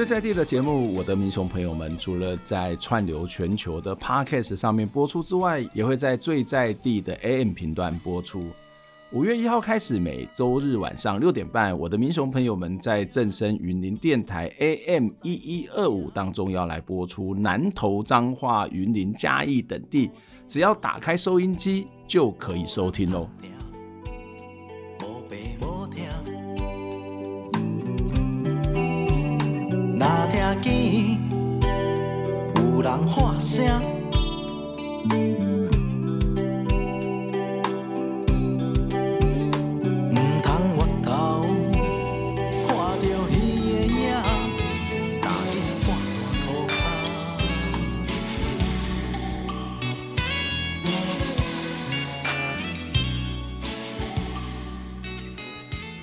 最在地的节目，我的民雄朋友们，除了在串流全球的 Podcast 上面播出之外，也会在最在地的 AM 频段播出。五月一号开始，每周日晚上六点半，我的民雄朋友们在正声云林电台 AM 一一二五当中要来播出南投、彰化、云林、嘉义等地，只要打开收音机就可以收听哦。有人喊声，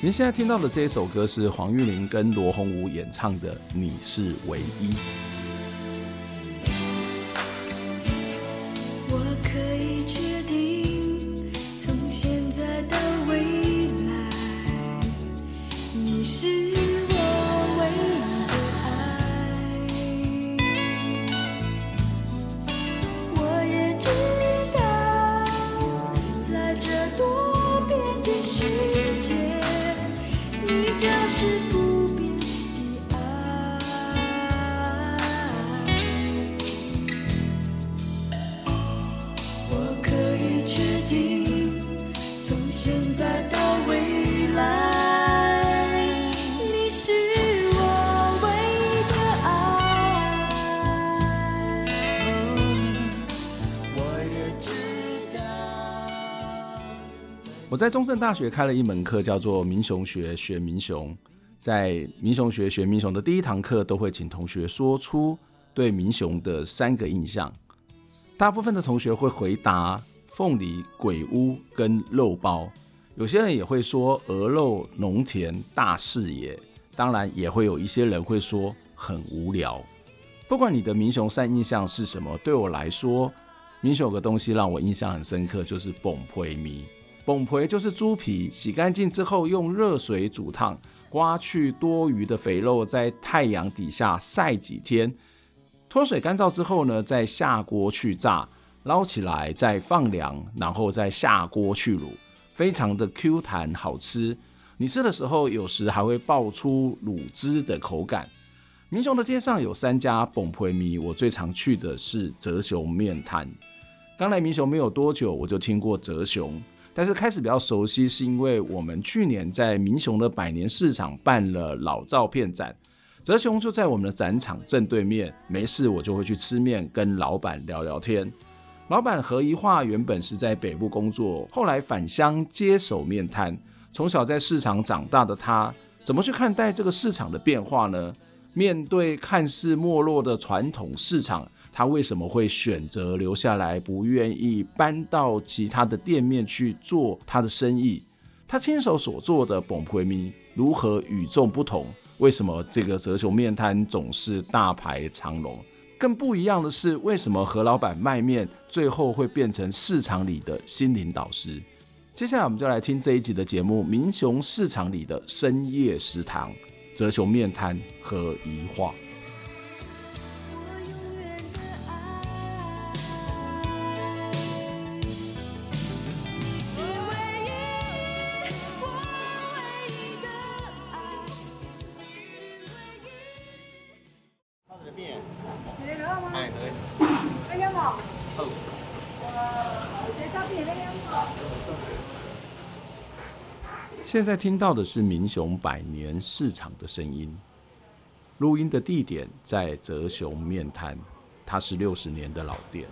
您现在听到的这一首歌是黄玉玲跟罗红武演唱的《你是唯一》。我在中正大学开了一门课，叫做民雄学学民雄。在民雄学学民雄的第一堂课，都会请同学说出对民雄的三个印象。大部分的同学会回答凤梨、鬼屋跟肉包，有些人也会说鹅肉、农田、大视野。当然，也会有一些人会说很无聊。不管你的民雄三印象是什么，对我来说，民雄有个东西让我印象很深刻，就是崩皮米。崩皮就是猪皮，洗干净之后用热水煮烫，刮去多余的肥肉，在太阳底下晒几天，脱水干燥之后呢，再下锅去炸，捞起来再放凉，然后再下锅去卤，非常的 Q 弹好吃。你吃的时候，有时还会爆出卤汁的口感。民雄的街上有三家崩皮米，我最常去的是泽雄面摊。刚来民雄没有多久，我就听过泽雄。但是开始比较熟悉，是因为我们去年在民雄的百年市场办了老照片展，泽雄就在我们的展场正对面。没事我就会去吃面，跟老板聊聊天。老板何宜化原本是在北部工作，后来返乡接手面摊。从小在市场长大的他，怎么去看待这个市场的变化呢？面对看似没落的传统市场，他为什么会选择留下来，不愿意搬到其他的店面去做他的生意？他亲手所做的崩皮米如何与众不同？为什么这个泽雄面摊总是大排长龙？更不一样的是，为什么何老板卖面最后会变成市场里的心灵导师？接下来我们就来听这一集的节目《民雄市场里的深夜食堂》，泽雄面摊和一化。现在听到的是民雄百年市场的声音，录音的地点在泽雄面摊，它是六十年的老店。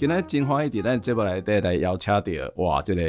今仔真欢喜，咱节目内底来邀请到，哇，这个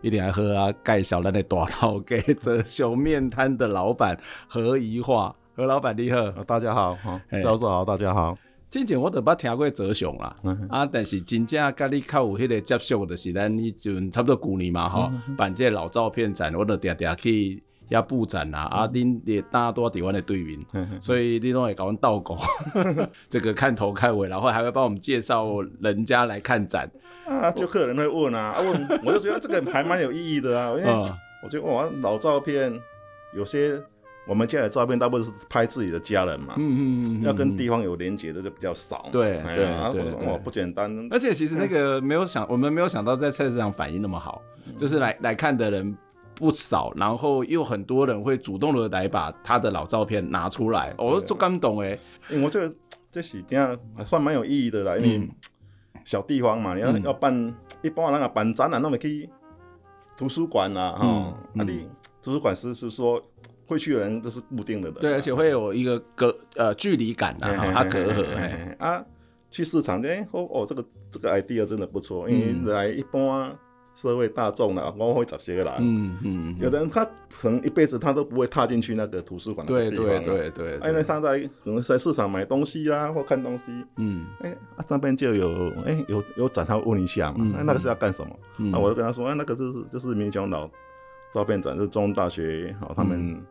一定要好啊！介绍咱的大头家泽雄面摊的老板何怡化，何老板你好，大家好，哈，教授好，大家好。之前我都捌听过泽雄啦，嗯、啊，但是真正甲你较有迄个接触，的是咱迄阵差不多旧年嘛，吼、嗯，办这个老照片展，我都定定去。要布展啊，啊，恁也大多台湾的对面，所以你都会搞阮倒狗，这个看头看尾，然后还会帮我们介绍人家来看展啊，就客人会问啊，问，我就觉得这个还蛮有意义的啊，因为我觉得哇，老照片有些我们家的照片大部分是拍自己的家人嘛，嗯嗯嗯，要跟地方有连结的就比较少，对对对，哇，不简单，而且其实那个没有想，我们没有想到在菜市场反应那么好，就是来来看的人。不少，然后又很多人会主动的来把他的老照片拿出来，我都感动哎。我觉得这是这样还算蛮有意义的啦，因为小地方嘛，你要要办，一般人啊办展览，那么去图书馆啊，哈，那里图书馆是是说会去的人都是固定的人，对，而且会有一个隔呃距离感的，它隔阂。啊，去市场哎，哦哦，这个这个 idea 真的不错，因为来一般。社会大众啦，往往会找些个来。嗯嗯，有的人他可能一辈子他都不会踏进去那个图书馆的地方。对对对对。因为他在可能在市场买东西啊，或看东西。嗯。哎，啊这边就有哎有有展，他问一下嘛。哎，那个是要干什么？嗯。我就跟他说，哎，那个就是就是民雄老照片展，就是中大学好他们。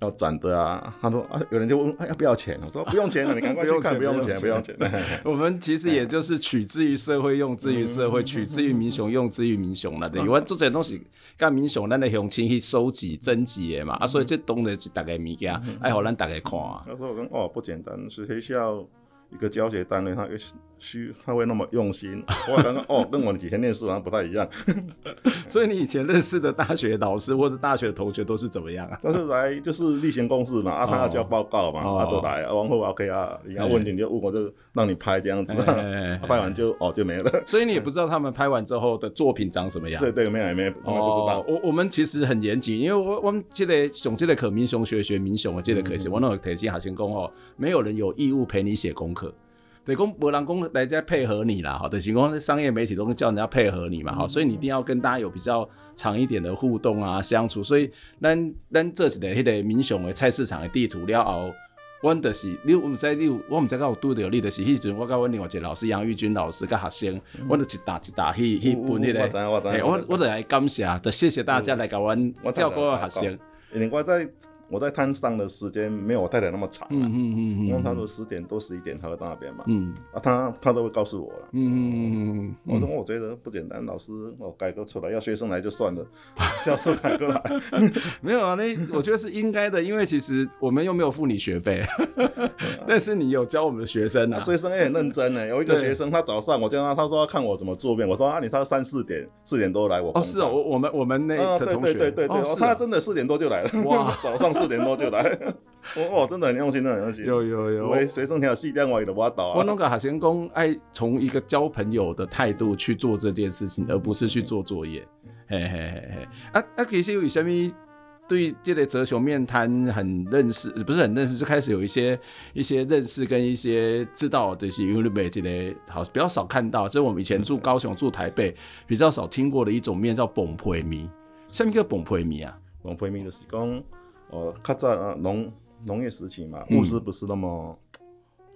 要展的啊，他说啊，有人就问，哎，要不要钱？我说不用钱了，你赶快去看，不用钱，不用钱。我们其实也就是取之于社会，用之于社会，取之于民雄，用之于民雄了。对，因为做这些东西，干民雄，咱的乡亲去收集、征集的嘛，啊，所以这东西是大概物件，爱好咱大概看。他说我跟哦不简单，是学校。一个教学单位，他需他会那么用心。我刚刚哦，跟我以前念书好像不太一样。所以你以前认识的大学老师或者大学的同学都是怎么样啊？都是来就是例行公事嘛，啊，他要交报告嘛，他都来，往后 OK 啊，你要问题你就问我，就让你拍这样子，拍完就哦就没了。所以你也不知道他们拍完之后的作品长什么样？对对，没有没有，从来不知道。我我们其实很严谨，因为我我们记得总记得可民雄学学民雄，我记得可是，我那个提醒学生讲哦，没有人有义务陪你写功课。对，公博朗公来在配合你啦，好的，行公商业媒体都会叫人家配合你嘛，好，所以你一定要跟大家有比较长一点的互动啊，相处。所以咱咱这几个迄个民雄的菜市场的地图了后，我就是你我们在你我们在搞拄着你就是迄阵我甲我另外一个老师杨玉军老师跟学生，我就一打一打去去分迄个，我我就来感谢，就谢谢大家来甲我照顾学生，因为我在。我在摊上的时间没有我太太那么长，嗯嗯嗯，因为他说十点多十一点他会到那边嘛，嗯，啊他他都会告诉我了，嗯嗯嗯，我说我觉得不简单，老师我改革出来，要学生来就算了，教授改革来，没有啊，那我觉得是应该的，因为其实我们又没有付你学费，但是你有教我们的学生啊，学生也很认真呢，有一个学生他早上我叫他，他说要看我怎么做面，我说啊你他三四点四点多来我，哦是哦，我我们我们那个同学，对对对对对，他真的四点多就来了，哇，早上。四点多就来，我真的很用心，真的很用心。有有有，我随身听细电话的我倒啊。我那个学生讲，爱从一个交朋友的态度去做这件事情，而不是去做作业。嘿嘿嘿嘿。啊啊，其实有什么对这类哲雄面摊很认识，不是很认识，就开始有一些一些认识跟一些知道，就是因为北这类好比较少看到，就是我们以前住高雄、住台北比较少听过的一种面叫崩皮面。什么叫崩皮米啊？崩皮米就是讲。哦，较早啊，农农业时期嘛，物资不是那么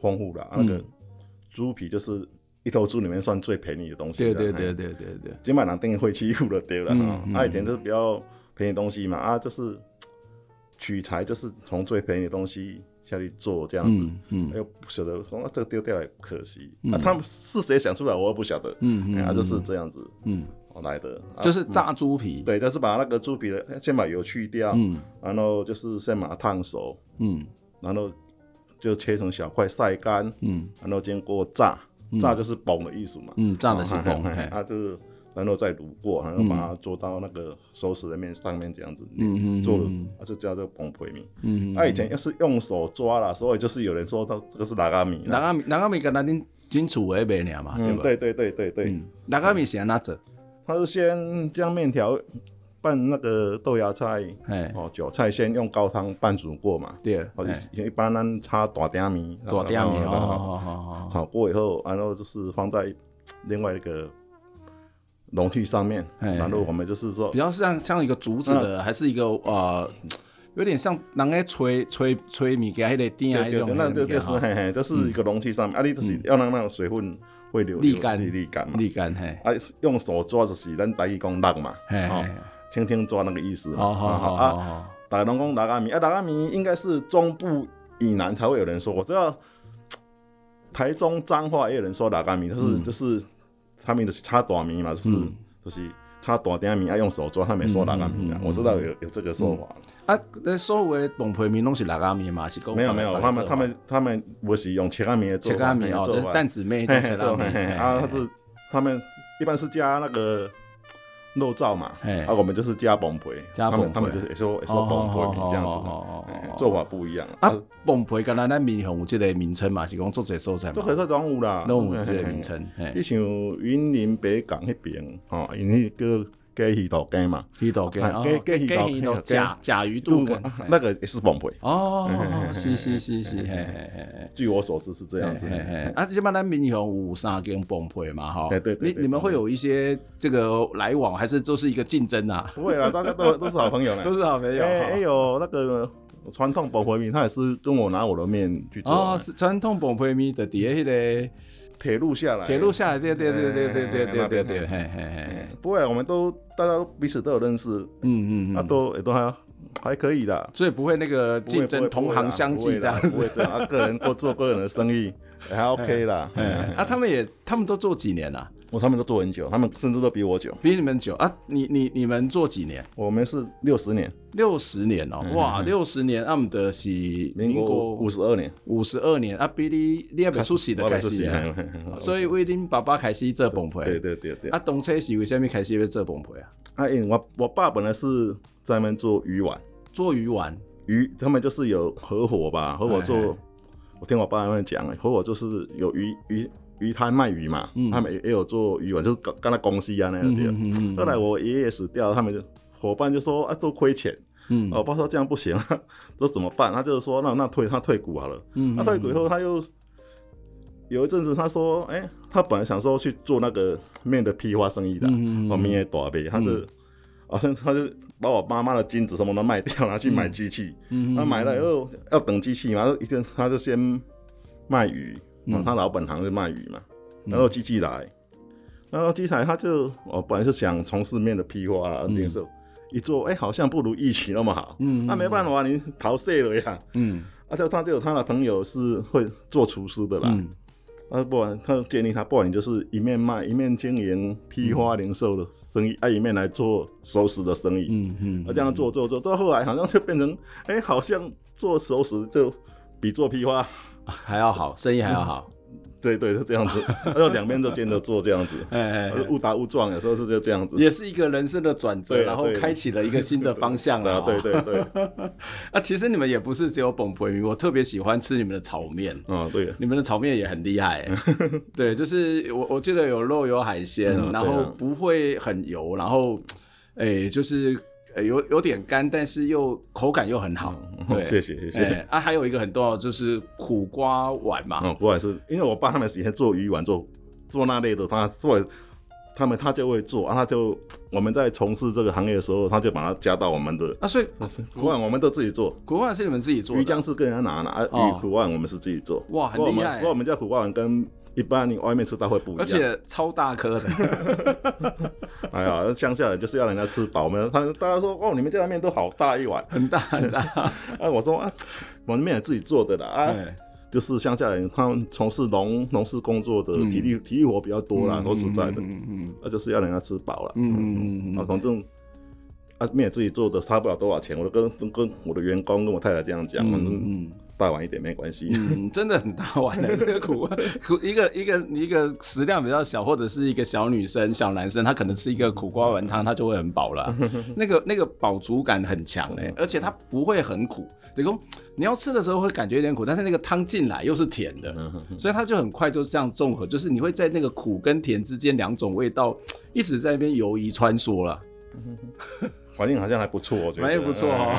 丰富的，那个猪皮就是一头猪里面算最便宜的东西。对对对对对对，基本上定会欺负了对了哈。啊，以前就是比较便宜东西嘛，啊，就是取材就是从最便宜的东西下去做这样子。嗯，又不晓得说这个丢掉也可惜。那，他们是谁想出来，我也不晓得。嗯嗯，啊，就是这样子。嗯。来的。就是炸猪皮，对，就是把那个猪皮的先把油去掉，嗯，然后就是先把它烫熟，嗯，然后就切成小块晒干，嗯，然后经过炸，炸就是崩的意思嘛，嗯，炸的是崩，它就是然后再卤过，然后把它做到那个熟食的面上面这样子，嗯嗯，做了，它就叫做崩皮米，嗯，那以前要是用手抓了，所以就是有人说它这个是哪个米，哪个米，哪个米跟咱恁金楚的卖俩嘛，对吧？对对对对对，哪个米是安怎做？他是先将面条拌那个豆芽菜，哦，韭菜先用高汤拌煮过嘛。对，哦，一般呢炒大鼎面，大鼎面，哦。炒过以后，然后就是放在另外一个容器上面，然后我们就是说比较像像一个竹子的，还是一个呃，有点像人在吹吹吹米给还得垫啊那种，那这就是嘿嘿，这是一个容器上面，啊，你就是要让那个水分会流沥干沥干嘛，沥干嘿，啊，用手抓就是咱台语讲落嘛，哦，轻轻抓那个意思嘛，啊，大家拢讲拉干米，啊，拉阿米应该是中部以南才会有人说，我知道台中彰化也有人说拉阿米，但是就是。他们就是炒大米嘛，就是、嗯、就是炒大点面，要用手抓，他没说拉干面啊，我知道有有这个说法。嗯、啊，那所有的崩皮面拢是拉干面嘛？是讲没有没有，他们他们他们不是用切干面做，切干面哦，是蛋子面做做面啊，他是他们一般是加那个。肉燥嘛，啊，我们就是加崩皮，他们他们就是也说也说崩皮这样子，做法不一样啊。崩皮跟咱咱闽南有这个名称嘛，是讲做这蔬菜嘛，都很多动物啦，都有这个名称。你像云林北港那边，哦，因为个。鸡鱼肚羹嘛，鱼肚羹，鸡鸡鱼肚甲甲鱼肚羹，那个也是崩皮哦，是是是是，嘿嘿嘿，据我所知是这样子。啊，基本上咱民雄五三跟崩皮嘛，哈，对对，你你们会有一些这个来往，还是都是一个竞争啊？不会啦，大家都 都是好朋友呢，都是好朋友。哎有那个传统崩皮面，他也是跟我拿我的面去做。哦，是传统崩皮面的底下那个。铁路下来，铁路下来，对对对对对对对对对，嘿嘿嘿，不会，我们都大家彼此都有认识，嗯嗯嗯，啊都也都还还可以的，所以不会那个竞争，同行相忌这样子，不会这样，啊个人都做个人的生意，还 OK 啦，啊他们也他们都做几年了？哦，他们都做很久，他们甚至都比我久，比你们久。啊！你你你们做几年？我们是六十年，六十年哦，哇，六十年，阿姆德是民国五十二年，五十二年。啊，比你你也别出席的开始，所以为恁爸爸开始做崩皮，对对对对。啊，当初是为什么开始要做崩皮啊？啊，因为我我爸本来是专门做鱼丸，做鱼丸，鱼他们就是有合伙吧，合伙做，我听我爸他们讲，合伙就是有鱼鱼。鱼摊卖鱼嘛，嗯、他们也也有做鱼丸，就是刚刚才公司一样那样的。后来我爷爷死掉，他们就伙伴就说啊，都亏钱。嗯，我爸说这样不行，说怎么办？他就是说那那退他退股好了。嗯，他退股以后，他又有一阵子他说，哎、欸，他本来想说去做那个面的批发生意的，我面也大呗，他就好像、嗯、他就把我妈妈的金子什么都卖掉，拿去买机器。嗯，他买了以后要等机器嘛，一天他就先卖鱼。嗯，他老本行是卖鱼嘛，然后机器来，然后机台他就，我本来是想从事面的批发啊，那时候一做，哎，好像不如预期那么好，嗯，那没办法，你逃税了呀，嗯，而且他就有他的朋友是会做厨师的啦，嗯，啊不然他建议他，不然你就是一面卖一面经营批发零售的生意，啊一面来做熟食的生意，嗯嗯，啊这样做做做，到后来好像就变成，哎，好像做熟食就比做批发。还要好，生意还要好，对对是这样子，然后两边都兼着做这样子，哎哎，误打误撞，有时候是就这样子，也是一个人生的转折，然后开启了一个新的方向了，对对对。啊，其实你们也不是只有崩皮面，我特别喜欢吃你们的炒面，啊对，你们的炒面也很厉害，对，就是我我记得有肉有海鲜，然后不会很油，然后哎就是。呃，有有点干，但是又口感又很好。对，谢谢谢谢。啊，还有一个很重要就是苦瓜丸嘛。嗯，苦瓜是因为我爸他们以前做鱼丸，做做那类的，他做他们他就会做啊，他就我们在从事这个行业的时候，他就把它加到我们的啊，所以 苦丸我们都自己做。苦丸是你们自己做？鱼浆是跟人家拿拿，啊，鱼苦丸我们是自己做。哇，很厉害。所以我们家苦瓜丸跟。一般你外面吃到会不一样，而且超大颗的。哎呀，乡下人就是要人家吃饱嘛。他大家说哦，你们家的面都好大一碗，很大很大。啊，我说啊，我的面也自己做的啦。啊，就是乡下人，他们从事农农事工作的，体力体力活比较多啦，说实在的。嗯嗯。那就是要人家吃饱了。嗯嗯嗯。啊，反正啊，面自己做的差不了多少钱，我都跟跟我的员工跟我太太这样讲。嗯嗯。大碗一点没关系，嗯，真的很大碗的 这个苦苦一个一个一个食量比较小，或者是一个小女生、小男生，他可能吃一个苦瓜丸汤，他就会很饱了。那个那个饱足感很强哎，而且它不会很苦。等于说你要吃的时候会感觉有点苦，但是那个汤进来又是甜的，所以它就很快就是这样综合，就是你会在那个苦跟甜之间两种味道一直在那边游移穿梭了。环境好像还不错，我觉得。反应不错哦。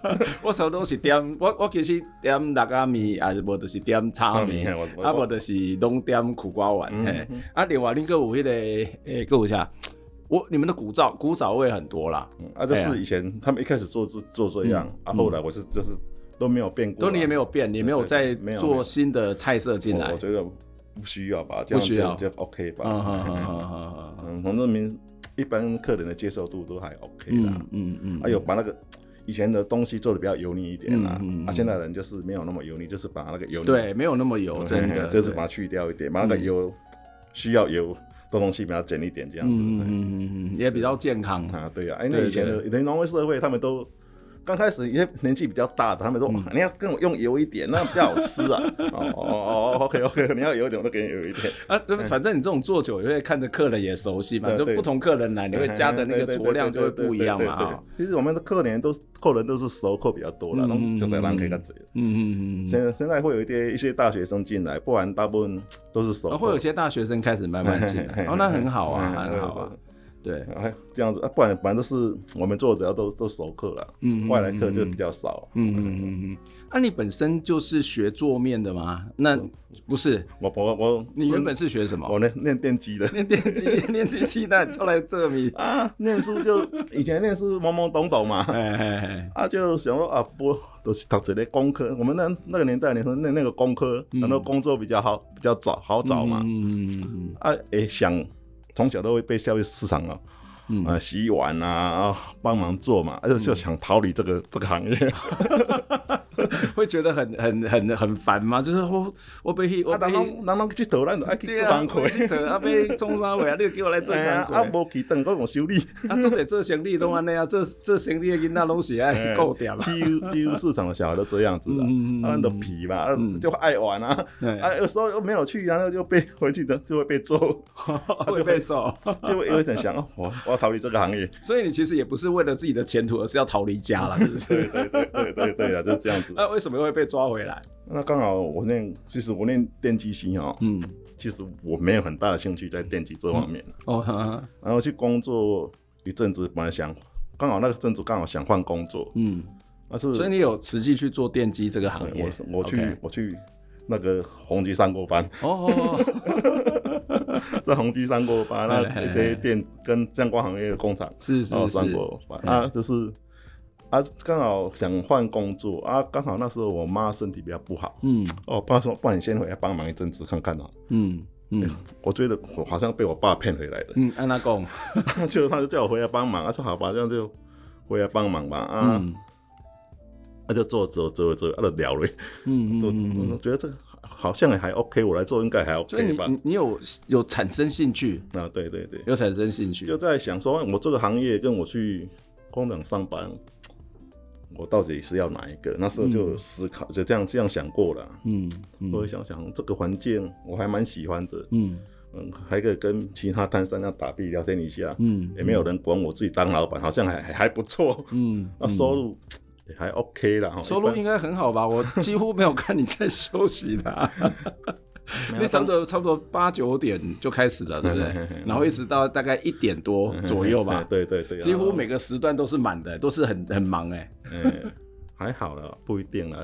我手都是点，我我其实点六仔面，啊，无就是点炒面，啊，无就是拢点苦瓜丸。嘿，啊，另外恁个有迄个，诶，个有啥？我你们的古早古早味很多啦。啊，就是以前他们一开始做做做这样，啊，后来我是就是都没有变过。都你也没有变，你没有再做新的菜色进来。我觉得不需要吧，这样就 OK 吧。嗯嗯嗯嗯嗯，反正民一般客人的接受度都还 OK 的。嗯嗯。还有把那个以前的东西做的比较油腻一点啦。啊，现在人就是没有那么油腻，就是把那个油对，没有那么油，真的就是把它去掉一点，把那个油需要油。的东西比较简一点，这样子，嗯嗯嗯嗯，也比较健康啊。对呀，因为以前的农业社会，他们都刚开始一些年纪比较大的，他们说你要跟我用油一点，那比较好吃啊。哦哦哦，OK OK，你要油一点，我都给你油一点啊。反正你这种做久，因为看着客人也熟悉嘛，就不同客人来，你会加的那个酌量就会不一样嘛。其实我们的客人都是客人都是熟客比较多了，然后就在让客人嘴。嗯嗯嗯。现现在会有一些一些大学生进来，不然大部分都是熟。会有些大学生开始慢慢进来，哦，那很好啊，很好啊。对，哎，这样子啊，不然反正都是我们做，只要都都熟客了，嗯，外来客就比较少，嗯嗯嗯嗯。那你本身就是学做面的吗？那不是，我我我，你原本是学什么？我念念电机的，念电机，念电机，那出来这里。啊，念书就以前念书懵懵懂懂嘛，哎哎哎，啊就想说啊，不都是读这类工科，我们那那个年代，你说那那个工科，很多工作比较好，比较早好找嘛，嗯嗯嗯，啊哎想。从小都会被教育市场啊，嗯、呃，洗碗啊，帮忙做嘛，而且就想逃离这个、嗯、这个行业。会觉得很很很很烦吗？就是我我被我被人人去投篮，爱去做工课，去捣啊被中山位啊，你叫我来做工课，啊无去等我用修理，啊做者做生意都安尼啊，做做生意的囡仔拢是爱顾点嘛，几乎几乎市场的小孩都这样子啊，啊都皮嘛，就爱玩啊，啊有时候又没有去，然后又被回去的就会被揍，会被揍，就会有点想哦，我我要逃离这个行业。所以你其实也不是为了自己的前途，而是要逃离家了，是不是？对对对对对啊，就这样子。那为什么会被抓回来？那刚好我念，其实我念电机系哦，嗯，其实我没有很大的兴趣在电机这方面。哦，然后去工作一阵子，本来想刚好那个阵子刚好想换工作，嗯，但是所以你有实际去做电机这个行业？我我去我去那个宏基上过班。哦，在宏基上过班，那这些电跟相关行业的工厂是是是上过班。啊，就是。啊，刚好想换工作啊，刚好那时候我妈身体比较不好，嗯，哦，爸说，不然你先回来帮忙一阵子看看啊，嗯嗯，我觉得我好像被我爸骗回来的，嗯，安娜讲，就他就叫我回来帮忙，他说好吧，这样就回来帮忙吧，啊，那就做做做做，啊，就聊了，嗯嗯，我觉得这个好像也还 OK，我来做应该还 OK 吧？你你有有产生兴趣？啊？对对对，有产生兴趣，就在想说，我这个行业跟我去工厂上班。我到底是要哪一个？那时候就思考，就这样这样想过了。嗯，我会想想这个环境我还蛮喜欢的。嗯嗯，还可以跟其他摊商要打屁聊天一下。嗯，也没有人管我自己当老板，好像还还不错。嗯，那收入也还 OK 啦。收入应该很好吧？我几乎没有看你在 休息的。那差不多差不多八九点就开始了，对不对？然后一直到大概一点多左右吧。对对对，几乎每个时段都是满的，都是很很忙哎。嗯，还好了，不一定了。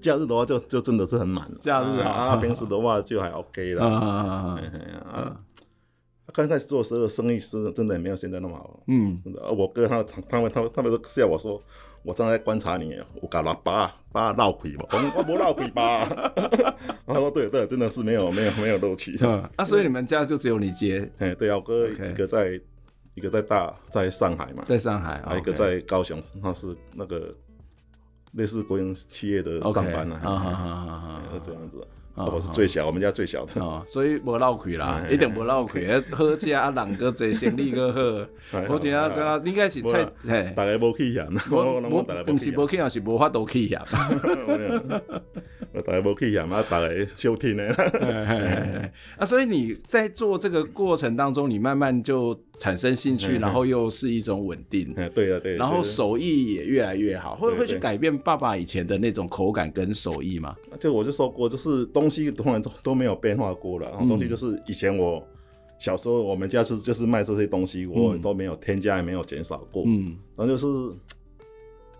假日的话就就真的是很满。假日啊，平时的话就还 OK 了。啊啊刚开始做的时候生意是真的也没有现在那么好。嗯，真的。我哥他他们他们他们都笑我说。我正在观察你，我搞了把把漏气嘛，我我没漏气吧？他说对对，真的是没有没有没有漏气。啊，所以你们家就只有你接？哎，对啊，我哥一个在一个在大在上海嘛，在上海，还有一个在高雄，他是那个类似国营企业的上班啊，是 这样子。我是最小，我们家最小的，所以无漏亏啦，一定无漏亏。好食啊，人个济，生意个好。我听啊，个应该是菜，大家无去嫌。我我不是无去嫌，是无法度去嫌。大家无去嫌啊，大家收听呢。啊，所以你在做这个过程当中，你慢慢就产生兴趣，然后又是一种稳定。对啊，对。然后手艺也越来越好，会会去改变爸爸以前的那种口感跟手艺吗？就我就说过，就是东。西从来都都没有变化过了，然后东西就是以前我小时候我们家是就是卖这些东西，我都没有添加，也没有减少过。嗯，然后就是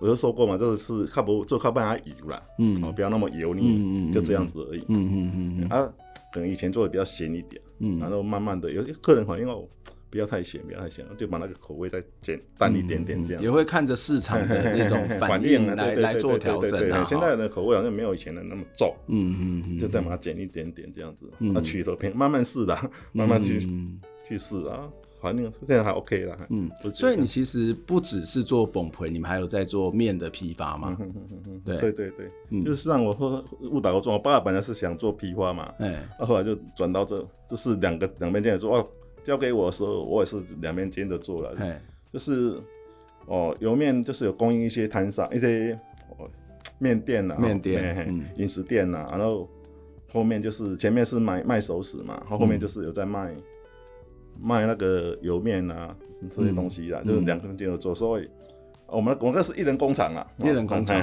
我就说过嘛，就是靠不就靠不它油啦，嗯，哦，不要那么油腻，嗯嗯，就这样子而已。嗯嗯嗯嗯。啊，可能以前做的比较咸一点，嗯，然后慢慢的有些客人反映哦。不要太咸，不要太咸，就把那个口味再减淡一点点，这样、也会看着市场的那种反应 来来做调整啊。现在的口味好像没有以前的那么重，嗯嗯嗯，就再把它减一点点这样子，那取头片慢慢试的，慢慢去、嗯、去试啊，反正现在还 OK 啦。嗯，所以你其实不只是做崩皮，你们还有在做面的批发嘛？对对对对，嗯、就是让我说误打误撞，我爸爸本来是想做批发嘛，哎、嗯，后来就转到这，就是两个两边店做哦。交给我的时候，我也是两边兼着做了，嘿。就是哦，油面就是有供应一些摊商、一些哦面店呐、面店、饮、嗯、食店呐、啊，然后后面就是前面是卖卖熟食嘛，然后后面就是有在卖、嗯、卖那个油面啊这些东西啦，嗯、就是两边兼着做，所以我们我们那是一人工厂啊，一人工厂，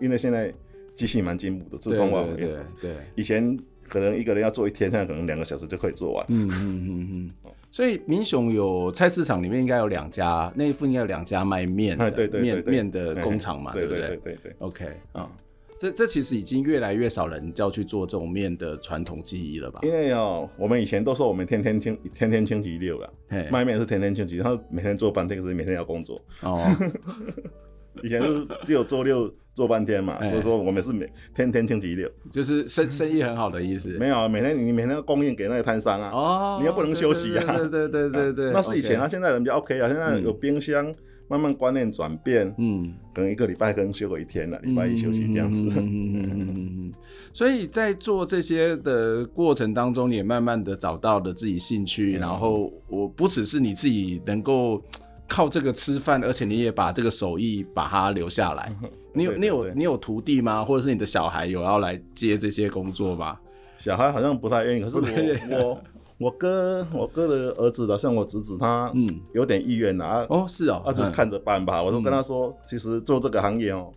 因为现在机器蛮进步的，自动化，对对，对，对，以前。可能一个人要做一天，现在可能两个小时就可以做完。嗯嗯嗯嗯。所以民雄有菜市场里面应该有两家，那一副应该有两家卖面的面面的工厂嘛，对不对？对对对。OK 啊，这这其实已经越来越少人要去做这种面的传统技艺了吧？因为哦，我们以前都说我们天天清天天星期六了，卖面是天天星期，然后每天做半天，可是每天要工作。哦。以前是只有周六做半天嘛，所以说我们是每天天星期六，就是生生意很好的意思。没有，每天你每天要供应给那个摊商啊，哦，你又不能休息啊。对对对对对，那是以前啊，现在人比较 OK 啊，现在有冰箱，慢慢观念转变，嗯，可能一个礼拜可能休个一天了，礼拜一休息这样子。嗯嗯嗯嗯。所以在做这些的过程当中，你也慢慢的找到了自己兴趣，然后我不只是你自己能够。靠这个吃饭，而且你也把这个手艺把它留下来。你有你有你有徒弟吗？或者是你的小孩有要来接这些工作吗？小孩好像不太愿意，可是我我我哥我哥的儿子的，像我侄子他嗯有点意愿啊。哦是哦，他就是看着办吧。我就跟他说，其实做这个行业哦，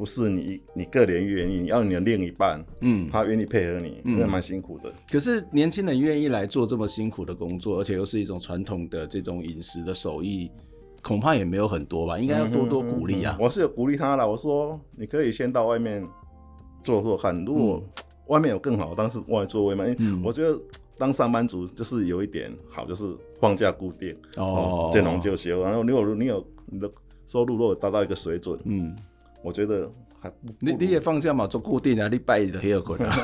不是你你个人愿意，你要你的另一半嗯，他愿意配合你，那蛮辛苦的。可是年轻人愿意来做这么辛苦的工作，而且又是一种传统的这种饮食的手艺。恐怕也没有很多吧，应该要多多鼓励啊、嗯嗯嗯！我是有鼓励他了，我说你可以先到外面做做看，如果外面有更好，当时外面做外面。嗯、我觉得当上班族就是有一点好，就是放假固定哦，见龙就休。然后如果你有你的收入如果达到一个水准，嗯，我觉得还。你你也放假嘛？做固定啊，你拜一就休困啊。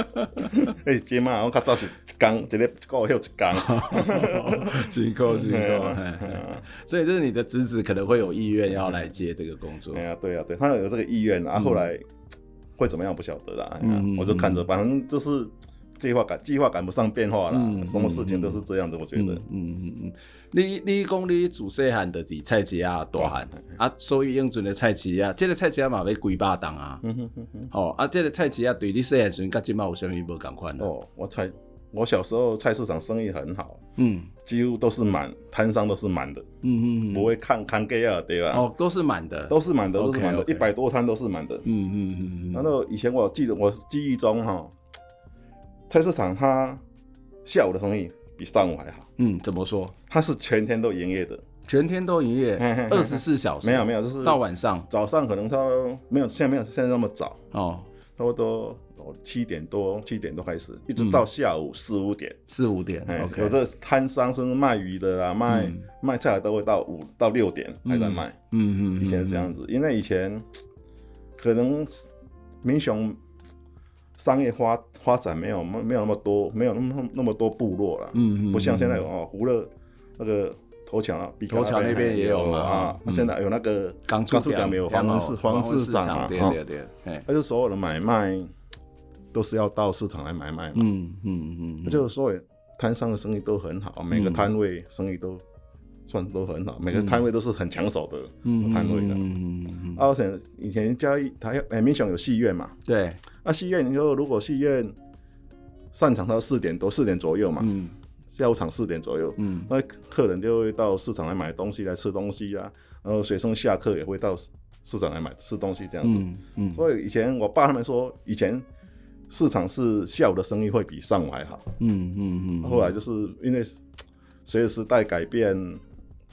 哎，这嘛，我较早是一工，一个一个月休一工，辛苦 辛苦。所以，就是你的侄子可能会有意愿要来接这个工作。对呀，对呀，对，他有这个意愿啊。后来会怎么样不晓得啦。我就看着，反正就是计划赶计划赶不上变化了。什么事情都是这样子，我觉得。嗯嗯嗯。你你讲你自细汉的是菜市啊大汉啊，所以永顺的菜市仔，这个菜市啊嘛要几百档啊。嗯哼哼哼哦，啊，这个菜市啊对你细汉时阵，甲今嘛有啥物无共款哦，我菜我小时候菜市场生意很好，嗯，几乎都是满，摊商都是满的，嗯嗯，不会看看价啊，对吧？哦，都是满的，都是满的，都是满的，一百多摊都是满的，嗯嗯嗯。然后以前我记得我记忆中哈，菜市场它下午的生意比上午还好。嗯，怎么说？它是全天都营业的，全天都营业，二十四小时。没有没有，就是到晚上，早上可能它没有，现在没有现在那么早哦，差不多七点多七点多开始，一直到下午四五点，四五点。有的摊商甚至卖鱼的啦，卖卖菜都会到五到六点还在卖。嗯嗯，以前是这样子，因为以前可能民雄。商业发发展没有没没有那么多，没有那么那么多部落了，嗯嗯，不像现在哦，胡乐那个头桥啊，头桥那边也有啊，现在有那个刚出港没有黄门市黄市场啊，对对对，而且所有的买卖都是要到市场来买卖嘛，嗯嗯嗯，就是所有摊商的生意都很好，每个摊位生意都算都很好，每个摊位都是很抢手的摊位的，嗯嗯，而且以前嘉义他哎民雄有戏院嘛，对。那戏院，你说如果戏院散场到四点多、四点左右嘛，嗯，下午场四点左右，嗯，那客人就会到市场来买东西来吃东西啊，然后学生下课也会到市场来买吃东西这样子，嗯，嗯，所以以前我爸他们说，以前市场是下午的生意会比上午还好。嗯嗯嗯。后来就是因为随着时代改变，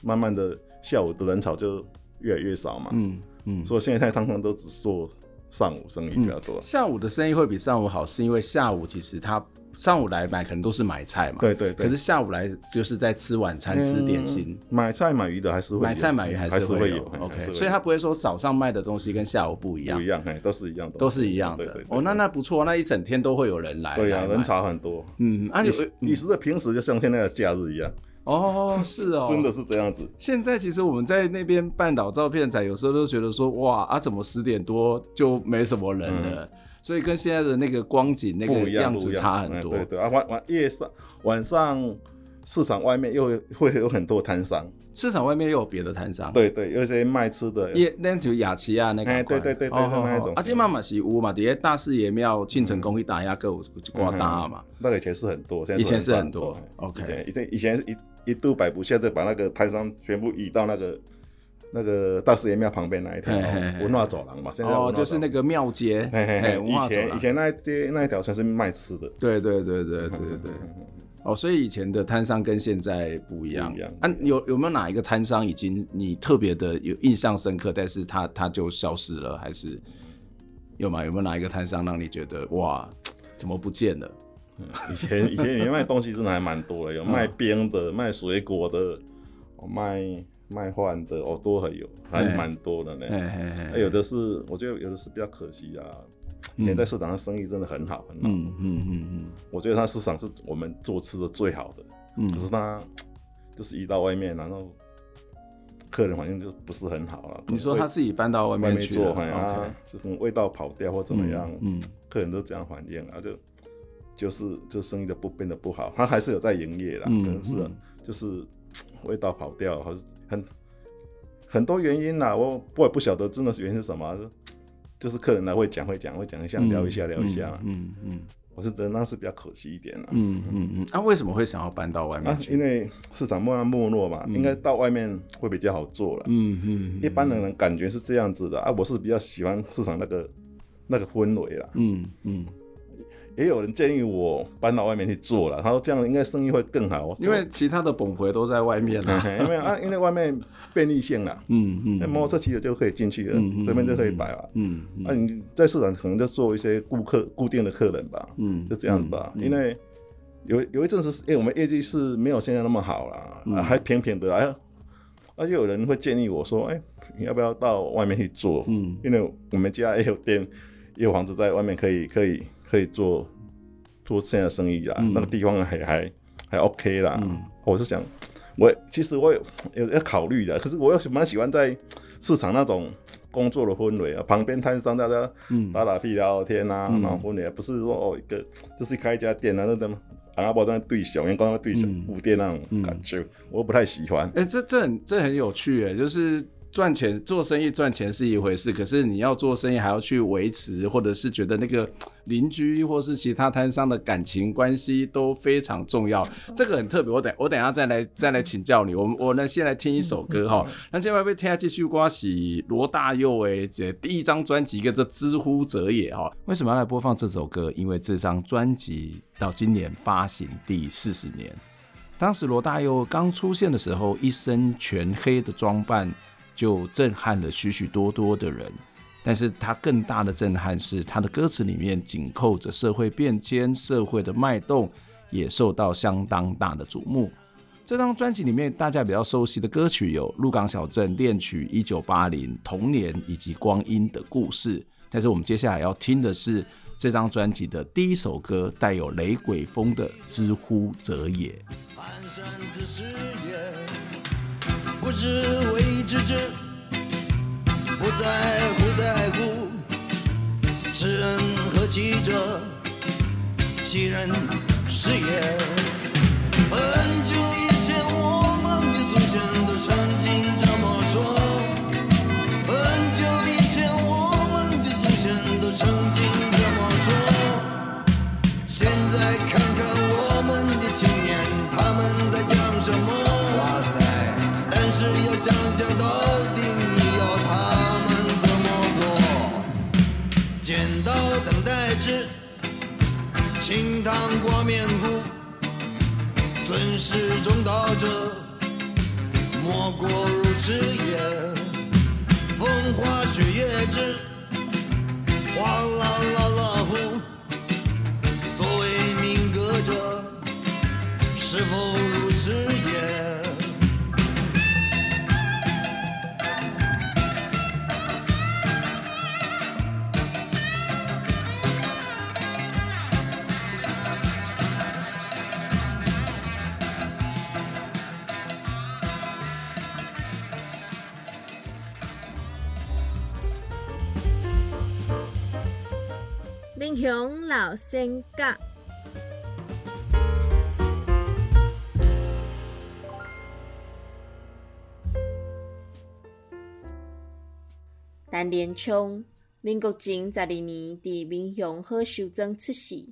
慢慢的下午的人潮就越来越少嘛。嗯嗯。所以现在通常都只做上午生意比较多。下午的生意会比上午好，是因为下午其实他。上午来买可能都是买菜嘛，对对对。可是下午来就是在吃晚餐、吃点心。买菜买鱼的还是会。买菜买鱼还是会有。OK，所以他不会说早上卖的东西跟下午不一样。不一样，都是一样的。都是一样的。哦，那那不错，那一整天都会有人来。对呀，人潮很多。嗯，啊，你你是在平时就像现在的假日一样。哦，是哦，真的是这样子。现在其实我们在那边半岛照片展，有时候都觉得说，哇啊，怎么十点多就没什么人了？所以跟现在的那个光景那个样子差很多。对对啊，晚晚夜上晚上市场外面又 会有很多摊商，市场外面又有别的摊商。对对，有些卖吃的。也那就雅琪啊那个。哎，对对对对，那种。啊，这妈妈是屋嘛，底下大士爷庙、庆成公一打压够挂大嘛。那个以前是很多，现在以前是很多。OK，以前以前一一度摆不下，再把那个摊商全部移到那个。那个大士爷庙旁边那一条文化走廊嘛，现在哦，就是那个庙街。以前以前那一街那一条全是卖吃的。对对对对对对。哦，所以以前的摊商跟现在不一样。不一样。啊，有有没有哪一个摊商已经你特别的有印象深刻，但是他他就消失了，还是有吗？有没有哪一个摊商让你觉得哇，怎么不见了？以前以前你卖东西真的还蛮多的，有卖冰的，卖水果的，卖。卖饭的哦，都很有，还蛮多的呢。哎有的是，我觉得有的是比较可惜啊。以前在市场上生意真的很好，很好。嗯嗯嗯嗯。我觉得他市场是我们做吃的最好的。嗯。可是他就是移到外面，然后客人反应就不是很好了。你说他自己搬到外面去做，啊，就是味道跑掉或怎么样？嗯。客人都这样反应，啊，就就是就生意的不变得不好。他还是有在营业啦，可能是就是味道跑掉，还是。很很多原因啦，我我也不晓得真的是原因是什么，就是客人来会讲会讲会讲一下聊一下聊一下，嗯嗯，我是觉得那是比较可惜一点了，嗯嗯嗯，那为什么会想要搬到外面？因为市场慢慢没落嘛，应该到外面会比较好做了，嗯嗯，一般的人感觉是这样子的啊，我是比较喜欢市场那个那个氛围啦，嗯嗯。也有人建议我搬到外面去做了，他说这样应该生意会更好。因为其他的本回都在外面了，因为啊，因为外面便利性啦，嗯嗯，那摩托车骑了就可以进去了，随便就可以摆了，嗯，那你在市场可能就做一些顾客固定的客人吧，嗯，就这样子吧。因为有有一阵子，因为我们业绩是没有现在那么好了，还平平的，哎，而且有人会建议我说，哎，你要不要到外面去做？嗯，因为我们家也有店，也有房子在外面可以可以。可以做做这样的生意啊，嗯、那个地方还还还 OK 啦。嗯、我是想，我其实我有有要考虑的，可是我又蛮喜欢在市场那种工作的氛围啊，旁边摊商大家打打屁聊聊天啊，嗯、然后氛围不是说哦一个就是开一家店啊，那怎么阿拉伯在对小，员工在对小五店那种感觉，嗯、我不太喜欢。哎、欸，这这很这很有趣哎，就是。赚钱做生意赚钱是一回事，可是你要做生意还要去维持，或者是觉得那个 邻居或是其他摊商的感情关系都非常重要，这个很特别。我等我等下再来再来请教你。我们我呢先来听一首歌哈，那接下来要听下继续刮洗罗大佑诶这第一张专辑，一个这之乎者也哈。为什么要来播放这首歌？因为这张专辑到今年发行第四十年，当时罗大佑刚出现的时候，一身全黑的装扮。就震撼了许许多多的人，但是他更大的震撼是他的歌词里面紧扣着社会变迁、社会的脉动，也受到相当大的瞩目。这张专辑里面大家比较熟悉的歌曲有《鹿港小镇恋曲》、《一九八零》、《童年》以及《光阴的故事》。但是我们接下来要听的是这张专辑的第一首歌，带有雷鬼风的《知乎者也》。知之为知之，不在乎在乎，知人何其者，其人是也。很久想到底，你要他们怎么做？剪刀等待之，清汤挂面糊，尊师重道者，莫过如此也。风花雪月之，哗啦啦啦呼。所谓民歌者，是否如此也？民雄老先甲，陈连昌，民国前十二年伫民雄好修庄出世，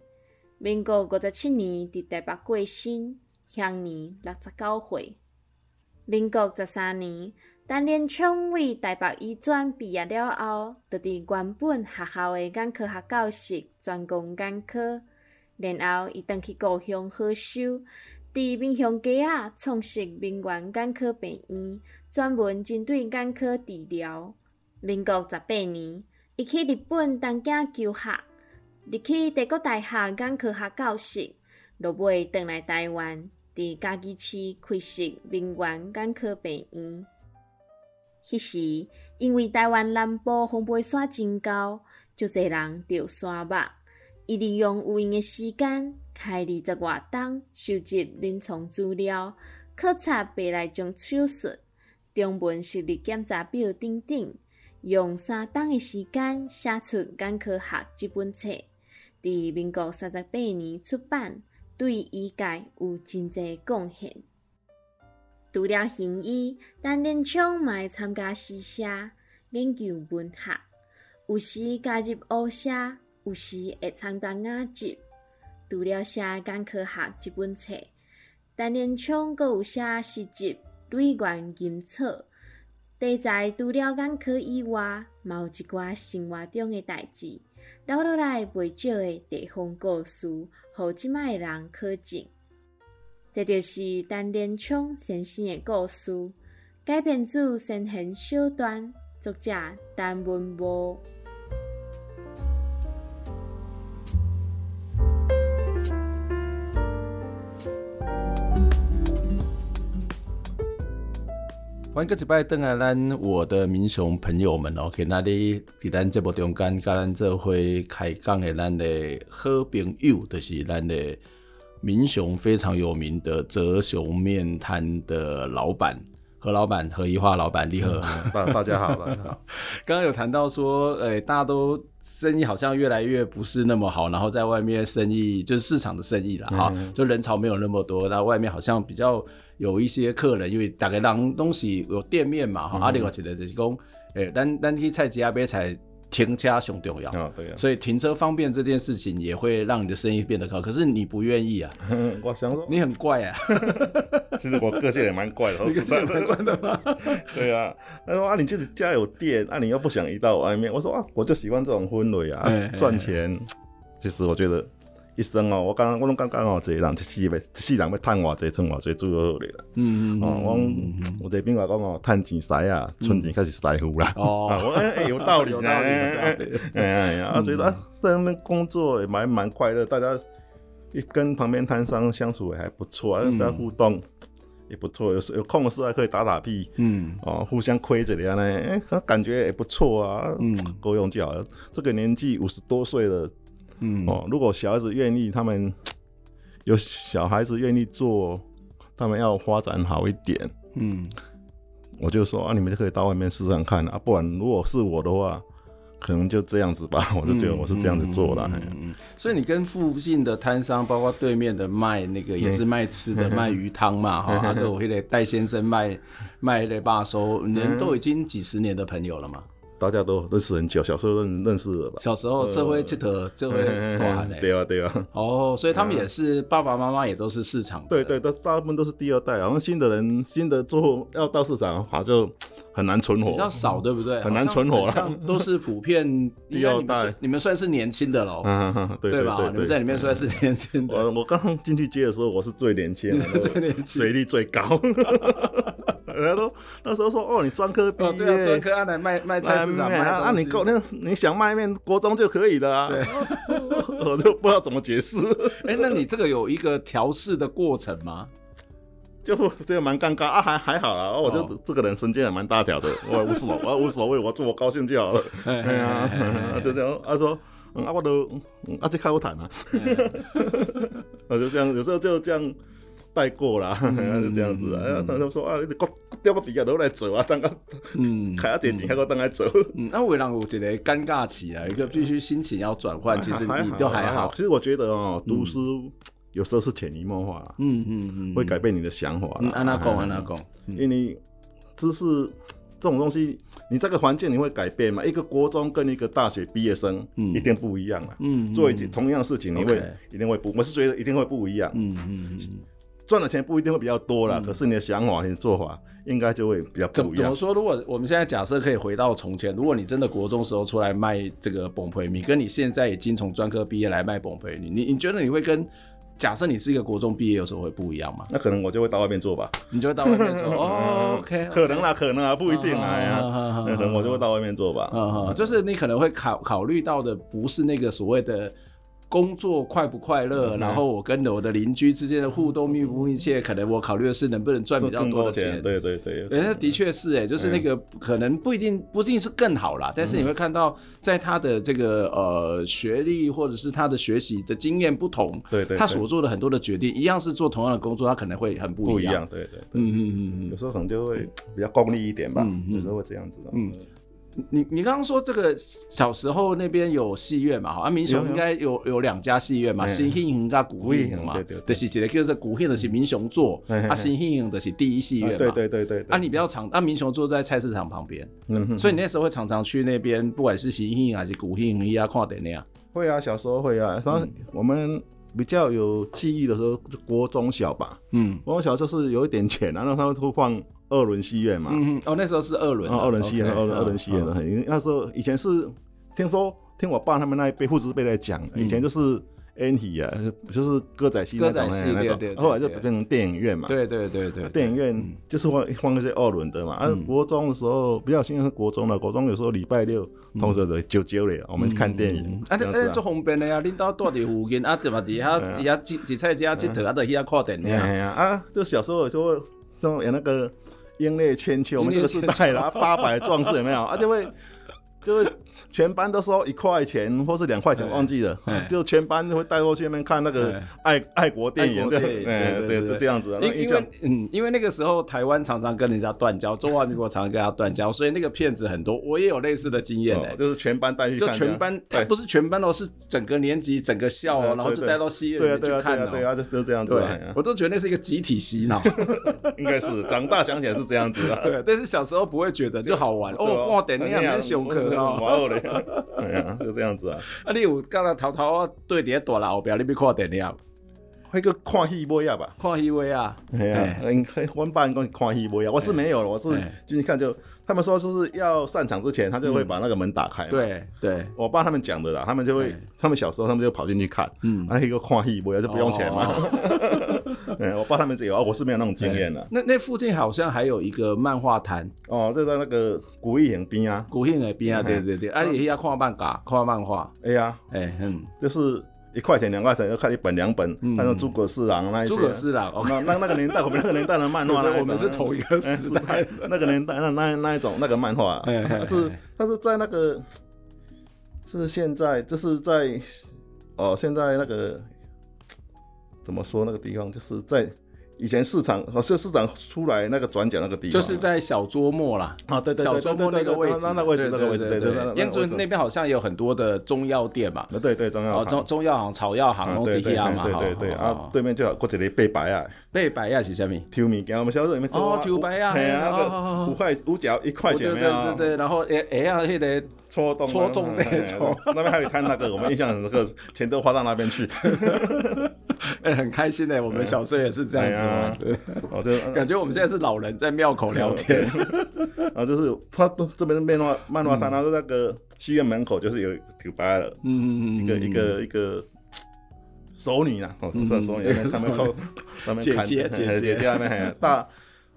民国五十七年伫台北过身，享年六十九岁。民国十三年。陈连昌为台北医专毕业了后，就伫原本学校的眼科学教室专攻眼科，然后伊转去故乡好修，伫民雄街仔创设民源眼科病院，专门针对眼科治疗。民国十八年，伊去日本东京求学，入去帝国大学眼科学教室，落尾转来台湾，伫嘉义市开设民源眼科病院。迄时，因为台湾南部风飞沙真高，足侪人着山肉。伊利用有闲的时间，开二十外档收集临床资料，考察白内障手术、中文视力检查表等等，用三档的时间写出眼科学这本册，伫民国三十八年出版，对医界有真侪贡献。除了行医，陈连昌嘛会参加诗社，研究文学，有时加入乌社，有时会参加雅集。除了写眼科学这本册，陈连昌阁有写诗集《泪源吟草》，题材除了眼科以外，嘛有一寡生活中的代志，留落来袂少的地方故事，互即卖人可证。这就是陈连昌先生的故事，改编自先贤小段，作者陈文无。欢迎各位拜登来咱我的民雄朋友们哦，去那里在咱这部中间，甲咱做伙开讲的咱的好朋友，就是咱的。民雄非常有名的泽雄面摊的老板何老板何一化老板，你好，大大家好，大家好。刚刚有谈到说，诶、欸，大家都生意好像越来越不是那么好，然后在外面生意就是市场的生意了哈，嗯、就人潮没有那么多，然后外面好像比较有一些客人，因为大概让东西有店面嘛哈，阿里我记得就是讲，诶、欸，咱咱去菜市阿买菜。停车很重要啊，对啊，所以停车方便这件事情也会让你的生意变得高。可是你不愿意啊，我想说你很怪啊。其实我个性也蛮怪的，怪的吗？对啊，他说啊，你自己家有店，啊，你又不想移到外面。我说啊，我就喜欢这种氛围啊，赚钱。其实我觉得。一生哦，我刚刚我拢感觉哦，一个人一世要世人要趁偌济，存偌济，最好咧啦。嗯嗯哦，我有一个朋友讲哦，趁钱使啊，存钱开始财富啦。哦，我哎 有道理，有道理，哎哎呀，我觉得在那边工作也蛮蛮快乐，大家一跟旁边摊商相处也还不错啊，大家互动也不错，有时有空的时候还可以打打屁。嗯，哦，互相亏着的呢，哎，感觉也不错啊。嗯，够用就好了。这个年纪五十多岁了。嗯哦，如果小孩子愿意，他们 有小孩子愿意做，他们要发展好一点。嗯，我就说啊，你们就可以到外面试试看啊，不然如果是我的话，可能就这样子吧。我就觉得我是这样子做了。嗯，嗯，所以你跟附近的摊商，包括对面的卖那个也是卖吃的，嗯、卖鱼汤嘛，哈、嗯，还有我那个戴先生卖卖那个霸收，你们都已经几十年的朋友了嘛？大家都认识很久，小时候认认识了吧？小时候这会记得这会哇 对啊对啊。哦，所以他们也是爸爸妈妈也都是市场。对对，都大部分都是第二代，好像新的人新的做要到市场，好像就很难存活，比较少，对不对？很难存活了，像都是普遍第二代。你们算是年轻的喽，对吧？你们在里面算是年轻的。我我刚刚进去接的时候，我是最年轻的，最年轻，学历最高。人家都那时候说哦，你专科毕业，对啊，专科啊来卖卖菜市场卖啊，那你够那你想卖面，国中就可以了啊。对，我就不知道怎么解释。哎，那你这个有一个调试的过程吗？就这个蛮尴尬啊，还还好啦。我就这个人神经也蛮大条的，我无所我无所谓，我做我高兴就好了。哎呀，就这样。他说，啊，我都啊，这开我谈啊。我就这样，有时候就这样。带过啦，就这样子。哎呀，他就说啊，你国调 个比较都来走啊，当个嗯，开下电视，还个当来走。嗯，那为让我觉得尴尬期啊，一个必须心情要转换，其实你都还好。其实我觉得哦，读书有时候是潜移默化，嗯嗯嗯，会改变你的想法。安娜讲，安娜讲，因为知识这种东西，你这个环境你会改变嘛？一个国中跟一个大学毕业生，一定不一样啊。嗯，做一同样事情，你会一定会不，我是觉得一定会不一样。嗯嗯嗯。赚的钱不一定会比较多啦，嗯、可是你的想法、你的做法应该就会比较不一样。怎么说？如果我们现在假设可以回到从前，如果你真的国中时候出来卖这个崩皮米，跟你现在已经从专科毕业来卖崩皮米，你你觉得你会跟假设你是一个国中毕业有时候会不一样吗？那可能我就会到外面做吧。你就会到外面做 哦？OK，可能啦，可能啊，不一定啊。可能我就会到外面做吧。嗯，就是你可能会考考虑到的不是那个所谓的。工作快不快乐？然后我跟我的邻居之间的互动密不密切？可能我考虑的是能不能赚比较多的钱。对对对，那的确是哎，就是那个可能不一定不一定是更好啦，但是你会看到在他的这个呃学历或者是他的学习的经验不同，对对，他所做的很多的决定一样是做同样的工作，他可能会很不一样。对对，嗯嗯嗯嗯，有时候可能就会比较功利一点吧，有时候会这样子的。嗯。你你刚刚说这个小时候那边有戏院嘛？啊，民雄应该有有两家戏院嘛，新兴营跟古兴营嘛，对对，就是一个叫做古兴的是民雄座，啊，新兴营的是第一戏院嘛，对对对对。啊，你比较常，啊，民雄座在菜市场旁边，嗯，所以你那时候会常常去那边，不管是新兴营还是古兴营啊，看电影。会啊，小时候会啊，然后我们比较有记忆的时候，就国中小吧，嗯，国中小就是有一点钱，然后他们会放。二轮戏院嘛，嗯哦，那时候是二轮，哦二轮戏院，二轮二轮戏院的很，因为那时候以前是听说听我爸他们那一辈父子辈在讲，以前就是演戏啊，就是歌仔戏那种那种，后来就变成电影院嘛，对对对对，电影院就是放放那些二轮的嘛，啊，国中的时候比较兴是国中了，国中有时候礼拜六同学的就揪嘞，我们去看电影，啊，那，做方便的呀，领导住在附近啊，对吧？底下底下几几菜家几头啊，都去遐看电影，啊，就小时候有时候说有那个。英烈千秋，我们这个时代啦，八百壮士有没有？啊，就会就是全班都收一块钱或是两块钱，忘记了，就全班会带过去那边看那个爱爱国电影，对对对，就这样子。因为嗯，因为那个时候台湾常常跟人家断交，中华民国常常跟他断交，所以那个骗子很多。我也有类似的经验，就是全班带去看，就全班，他不是全班哦，是整个年级、整个校哦，然后就带到戏院里面去看哦。对啊，就就这样子。我都觉得那是一个集体洗脑，应该是长大想起来是这样子的。对，但是小时候不会觉得就好玩哦，看电影很上课哦。对啊，就这样子啊。啊，你有刚刚偷偷啊对底下大楼后边，你没看电影，那个看戏不呀吧？看戏不呀？对啊，嗯，我们班讲看戏不呀？我是没有了，我是进去看就，他们说就是要散场之前，他就会把那个门打开。对对，我爸他们讲的啦，他们就会，他们小时候他们就跑进去看，嗯，那一个看戏不呀就不用钱嘛。嗯，我爸他们只有，我是没有那种经验的。那那附近好像还有一个漫画摊。哦，就在那个古艺影边啊，古艺影边啊，对对对，啊，你要看漫画，看漫画，哎呀，哎，嗯，就是一块钱两块钱要看一本两本，那种诸葛四郎那一些，诸葛四郎，那那那个年代，我们那个年代的漫画，我们是同一个时代，那个年代那那那一种那个漫画，是但是在那个是现在就是在哦现在那个。怎么说那个地方就是在以前市场，好像市场出来那个转角那个地方，就是在小桌末啦。啊，对对小桌末那个位置，那那位置，那个位置，对对对。燕尊那边好像也有很多的中药店嘛。对对，中药中中药行、草药行，然后地下嘛。对对对。啊，对面就有过几个背白啊。八白啊是啥物？抽物件，我们小时候里面做。哦，抽白啊。系啊，那个五块五角一块钱没有？对对对，然后诶诶啊，那个戳洞戳洞那种。那边还有摊那个，我们印象很深刻，钱都花到那边去。哎，很开心哎，我们小时候也是这样子嘛。对，哦就 感觉我们现在是老人在庙口聊天。啊，就是他都这边是漫画漫画摊，然后那个戏院门口就是有酒吧了，嗯嗯嗯，一个一个一个熟女啊，哦，算熟女，他们靠他们看姐姐姐姐那边很大。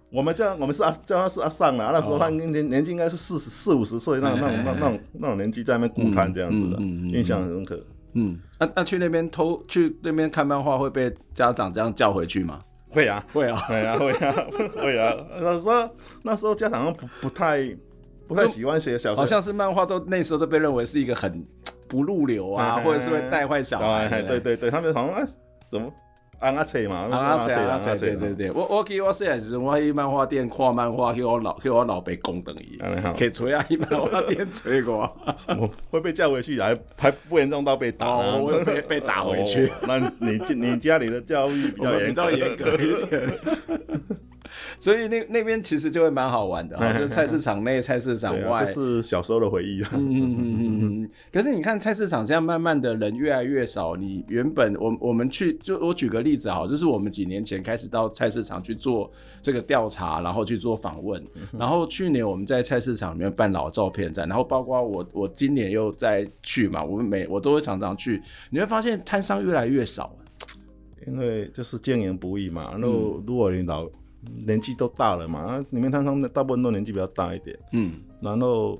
我们叫我们是阿叫他是阿尚啊，那时候他年年纪应该是四十四五十岁，那种那种那那种那种年纪在那边顾摊这样子的，印象很深刻。嗯，那那去那边偷去那边看漫画会被家长这样叫回去吗？会啊，会啊，会啊，会啊，会啊。那时候那时候家长不不太不太喜欢写小说，好像是漫画都那时候都被认为是一个很不入流啊，或者是会带坏小孩。对对对，他们好像怎么？安阿册嘛，安阿册，安阿册，对对对，我我记我细汉时阵，我去漫画店看漫画，去我老去我老爸讲等于，可以锤啊，去漫画店锤过，我 会被叫回去，还还不严重到被打，我会被被打回去。那你你家里的教育比较严格一点。所以那那边其实就会蛮好玩的，就菜市场内、菜市场外，这是小时候的回忆。嗯嗯嗯嗯。可是你看菜市场现在慢慢的人越来越少，你原本我我们去就我举个例子哈，就是我们几年前开始到菜市场去做这个调查，然后去做访问，然后去年我们在菜市场里面办老照片展，然后包括我我今年又再去嘛，我们每我都会常常去，你会发现摊商越来越少，因为就是经营不易嘛，然后如果你老。年纪都大了嘛，里面摊商大部分都年纪比较大一点，嗯，然后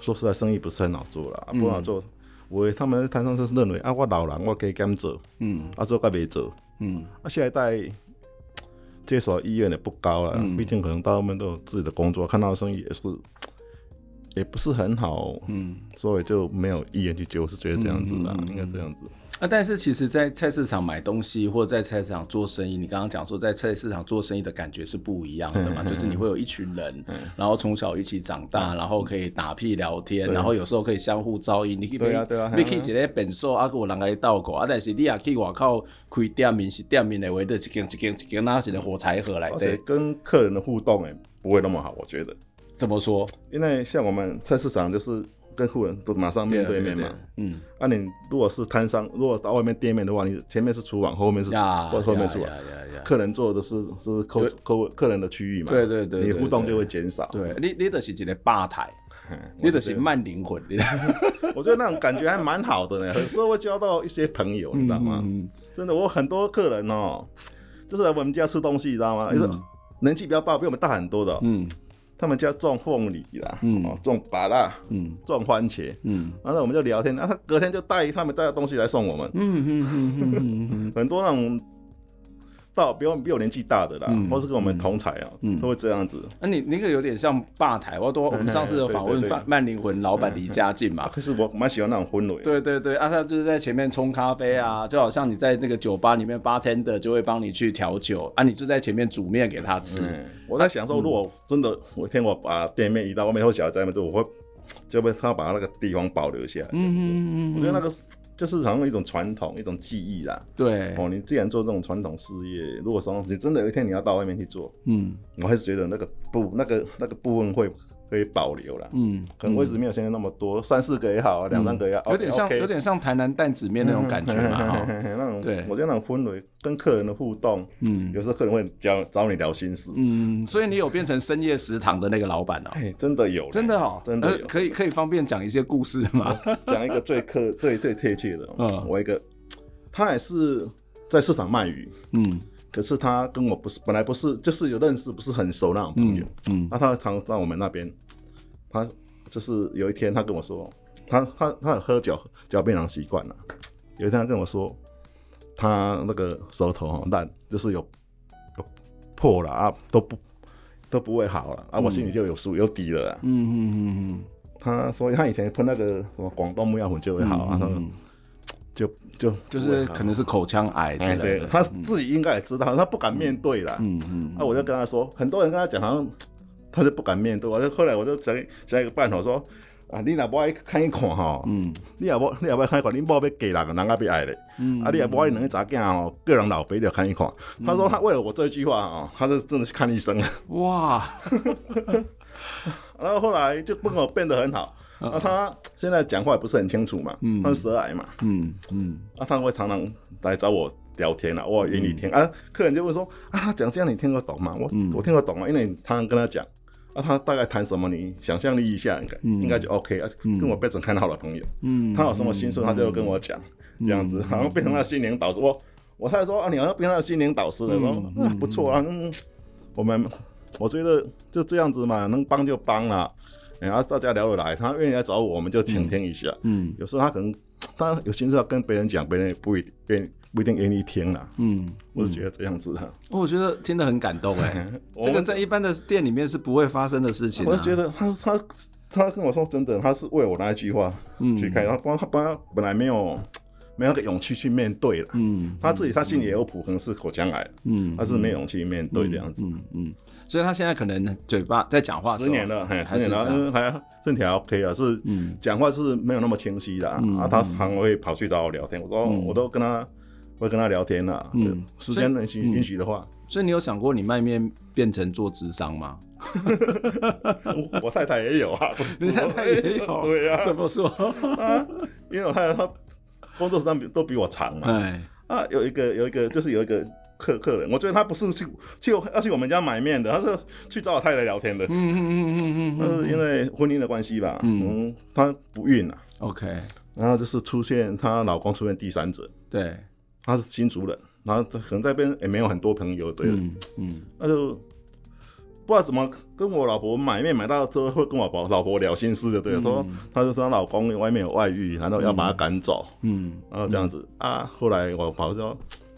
说实在，生意不是很好做了，不好做。我他们摊商就是认为啊，我老人我可以干做，嗯，啊做该没做，嗯，啊下一代接手意愿也不高了，毕竟可能大部分都有自己的工作，看到生意也是也不是很好，嗯，所以就没有意愿去接，我是觉得这样子的，应该这样子。啊，但是其实，在菜市场买东西或者在菜市场做生意，你刚刚讲说在菜市场做生意的感觉是不一样的嘛？就是你会有一群人，然后从小一起长大，然后可以打屁聊天，然后有时候可以相互照应。你可以，对啊对啊，你可以一个本数啊，有人来倒过啊，但是你也可以外口开店面，是店面的围的一间一间一间，那是的火柴盒来的。对，跟客人的互动诶，不会那么好，我觉得。怎么说？因为像我们菜市场就是。跟客人都马上面对面嘛，嗯，那你如果是摊商，如果到外面店面的话，你前面是厨房，后面是或后面厨房，客人坐的是是客客客人的区域嘛，对对对，你互动就会减少。对，你你的是一个吧台，你的是慢灵魂，我觉得那种感觉还蛮好的呢，有时候会交到一些朋友，你知道吗？真的，我很多客人哦，就是来我们家吃东西，你知道吗？就是年纪比较大，比我们大很多的，嗯。他们家种凤梨啦，哦，种芭乐，嗯，种番茄，嗯，然后我们就聊天，然后他隔天就带他们带的东西来送我们，嗯嗯嗯嗯嗯，很多那种。到比我比我年纪大的啦，或是跟我们同才啊，嗯都会这样子。那你那个有点像吧台，我多我们上次有访问 慢灵魂老板离家近嘛。可是我蛮喜欢那种氛围。对对对，啊，他就是在前面冲咖啡啊，就好像你在那个酒吧里面，bartender 就会帮你去调酒啊，你就在前面煮面给他吃。我在想说，如果真的有一天我把店面移到外面，或小孩在那边住，我会就被他把那个地方保留下来。嗯嗯嗯，我觉得那个。就是好像一种传统，一种记忆啦。对哦，你既然做这种传统事业，如果说你真的有一天你要到外面去做，嗯，我还是觉得那个部那个那个部分会。可以保留了，嗯，可能位置没有现在那么多，三四个也好，两三个也好，有点像有点像台南担子面那种感觉嘛，那种，对，我觉得那种氛围跟客人的互动，嗯，有时候客人会找找你聊心事，嗯，所以你有变成深夜食堂的那个老板哦，哎，真的有，真的哦，真的可以可以方便讲一些故事吗？讲一个最客最最贴切的，嗯，我一个，他也是在市场卖鱼，嗯。可是他跟我不是本来不是就是有认识不是很熟那种朋友，嗯，那、嗯。啊、他常到我们那边，他就是有一天他跟我说，他他他有喝酒嚼槟榔习惯了，有一天他跟我说，他那个舌头哈烂，就是有有破了啊，都不都不会好了。啊，我心里就有数有底了，嗯嗯嗯嗯，他说他以前喷那个什么广东木药粉就会好啊。嗯嗯就就就是可能是口腔癌之哎，类对的，，他自己应该也知道，他不敢面对了。嗯嗯，那，我就跟他说，很多人跟他讲，好 像他就不敢面对。我就后来我就想想一个办法，说啊，你若不爱看一看吼，嗯，你若不你若不爱看一看，你某要嫁人，人家要爱嘞。嗯啊，你若不爱两个查囝哦，个人老肥的看一看。他说他为了我这句话哦，他就真的去看医生了。哇，然后后来就跟我变得很好。啊，他现在讲话也不是很清楚嘛，他是舌癌嘛，嗯嗯，啊，他会常常来找我聊天啊，我也愿意听啊。客人就会说啊，讲这样你听得懂吗？我我听得懂啊，因为你常常跟他讲。啊，他大概谈什么，你想象力一下，应该应该就 OK 啊，跟我变成很好的朋友。嗯，他有什么心事，他就跟我讲，这样子，好像变成他心灵导师。我我太太说啊，你好像变成他心灵导师了，说啊不错啊，嗯，我们我觉得就这样子嘛，能帮就帮啦。然后大家聊得来，他愿意来找我，我们就倾听一下。嗯，嗯有时候他可能他有心事要跟别人讲，别人也不一定不一定愿意听啦。嗯，我是觉得这样子的。我觉得听得很感动哎，这个在一般的店里面是不会发生的事情、啊。我是觉得他他他跟我说真的，他是为我那一句话去开，他帮他帮他本来没有没有那个勇气去面对了。嗯，他自己他心里也有谱，可能是口腔癌。嗯，他是没有勇气面对这样子。嗯嗯。所以他现在可能嘴巴在讲话十年了，嘿，十年了，还身体还 OK 啊，是讲话是没有那么清晰的啊。他常会跑去找我聊天，我说我都跟他会跟他聊天了。嗯，时间允许允许的话。所以你有想过你卖面变成做智商吗？我太太也有啊，你太太也有，对呀。怎么说 啊？因为我太太她工作时间比都比我长嘛。哎，啊，有一个有一个就是有一个。客客人，我觉得他不是去去要去我们家买面的，他是去找我太太聊天的。嗯嗯嗯嗯嗯，那是因为婚姻的关系吧。嗯，她不孕了。OK，然后就是出现她老公出现第三者。对，他是新族人，然后可能在边也没有很多朋友，对。嗯嗯，那就不知道怎么跟我老婆买面买到之后会跟我老婆聊心事的，对。说她就说她老公外面有外遇，然后要把她赶走。嗯，然后这样子啊，后来我婆说。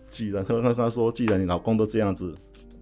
既然他他他说，既然你老公都这样子，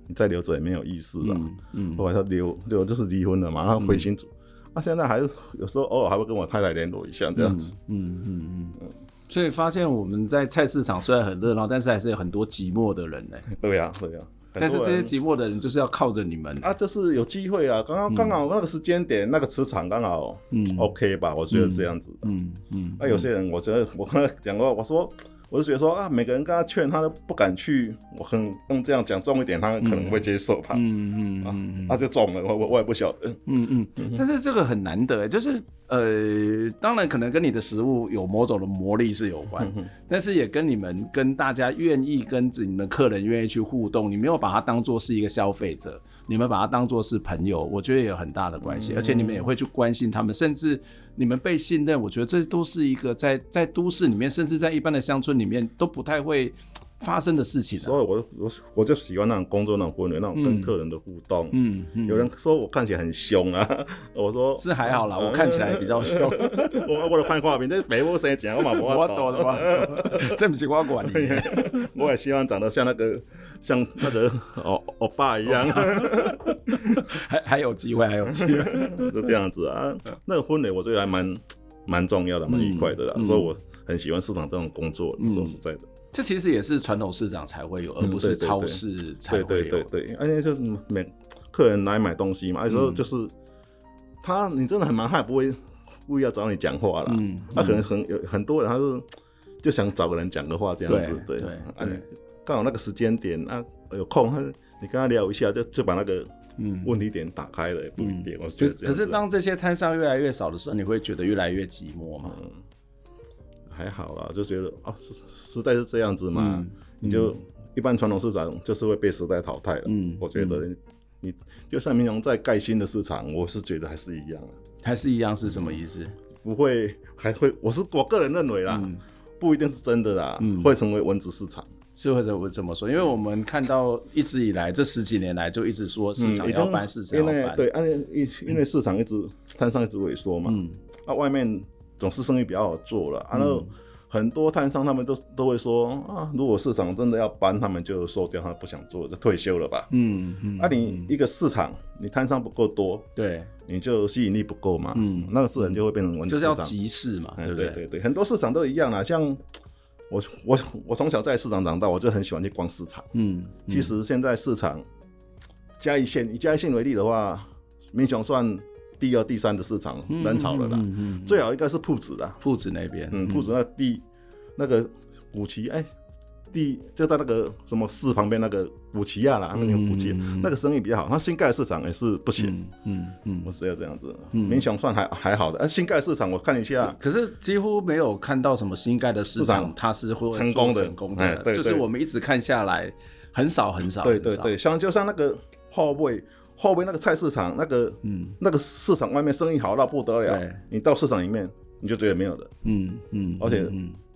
你再留着也没有意思了。嗯，嗯后来他留留就是离婚了嘛，然后回新竹。他、现在还是有时候偶尔还会跟我太太联络一下这样子。嗯嗯嗯嗯。所以发现我们在菜市场虽然很热闹，但是还是有很多寂寞的人呢。对呀、啊，对呀、啊。但是这些寂寞的人就是要靠着你们啊，就是有机会啊，刚刚刚好那个时间点，嗯、那个磁场刚好嗯 OK 吧，我觉得这样子。嗯嗯。那、有些人，我觉得我刚才讲过，我说。我是觉得说啊，每个人跟他劝，他都不敢去。我很用这样讲重一点，他可能会接受吧。嗯嗯嗯，他就中了，我我我也不晓得。嗯嗯，但是这个很难得，就是呃，当然可能跟你的食物有某种的魔力是有关，嗯、但是也跟你们跟大家愿意跟你们客人愿意去互动，你没有把它当做是一个消费者，你们把他当做是朋友，我觉得也有很大的关系。嗯、而且你们也会去关心他们，甚至你们被信任，我觉得这都是一个在在都市里面，甚至在一般的乡村里面都不太会发生的事情，啊，所以我我我就喜欢那种工作那种氛围，那种跟客人的互动。嗯嗯，嗯有人说我看起来很凶啊，我说是还好啦，嗯、我看起来比较凶。我我的看话面，这北部生讲我嘛不我懂的嘛，这不是我管你。我也希望长得像那个像那个欧欧巴一样，还还有机会，还有机会，就这样子啊。那个氛围我觉得还蛮蛮重要的，蛮愉快的啦，嗯、所以我很喜欢市场这种工作。说实在的。这其实也是传统市场才会有，而不是超市才会有。对对对对，而且就是每客人来买东西嘛，有时候就是他，你真的很忙，他也不会故意要找你讲话啦。嗯，他可能很有很多人，他是就想找个人讲个话这样子。对对对，刚好那个时间点啊，有空他你跟他聊一下，就就把那个嗯问题点打开了，也不一定。我觉得。可是当这些摊商越来越少的时候，你会觉得越来越寂寞吗？还好啦，就觉得啊，时时代是这样子嘛，嗯、你就一般传统市场就是会被时代淘汰了。嗯，我觉得你就像民雄在盖新的市场，我是觉得还是一样啊，还是一样是什么意思？不会，还会，我是我个人认为啦，嗯、不一定是真的啦，嗯、会成为蚊子市场。是或者我怎么说？因为我们看到一直以来这十几年来就一直说市场要搬，市场要搬，对，因因为市场一直摊商一直萎缩嘛，嗯，啊外面。总是生意比较好做了，然后很多摊商他们都都会说啊，如果市场真的要搬，他们就收掉，他不想做，就退休了吧。嗯嗯。啊，你一个市场，你摊商不够多，对，你就吸引力不够嘛。嗯，那个市场就会变成蚊子市场，就是要集市嘛，对不对？对对对，很多市场都一样啦，像我我我从小在市场长大，我就很喜欢去逛市场。嗯，其实现在市场嘉义县以嘉义县为例的话，民雄算第二、第三的市场人潮了啦。嗯嗯，最好应该是铺子啦，铺子那边，嗯，铺子那第那个古奇哎。地就在那个什么市旁边那个古奇亚啦，那个古奇，那个生意比较好。那新盖市场也是不行，嗯嗯，我是要这样子。民雄算还还好的，哎，新盖市场我看一下，可是几乎没有看到什么新盖的市场，它是会成功的，成功的，就是我们一直看下来很少很少。对对对，像就像那个后卫后卫那个菜市场，那个嗯。那个市场外面生意好到不得了，你到市场里面你就觉得没有的，嗯嗯，而且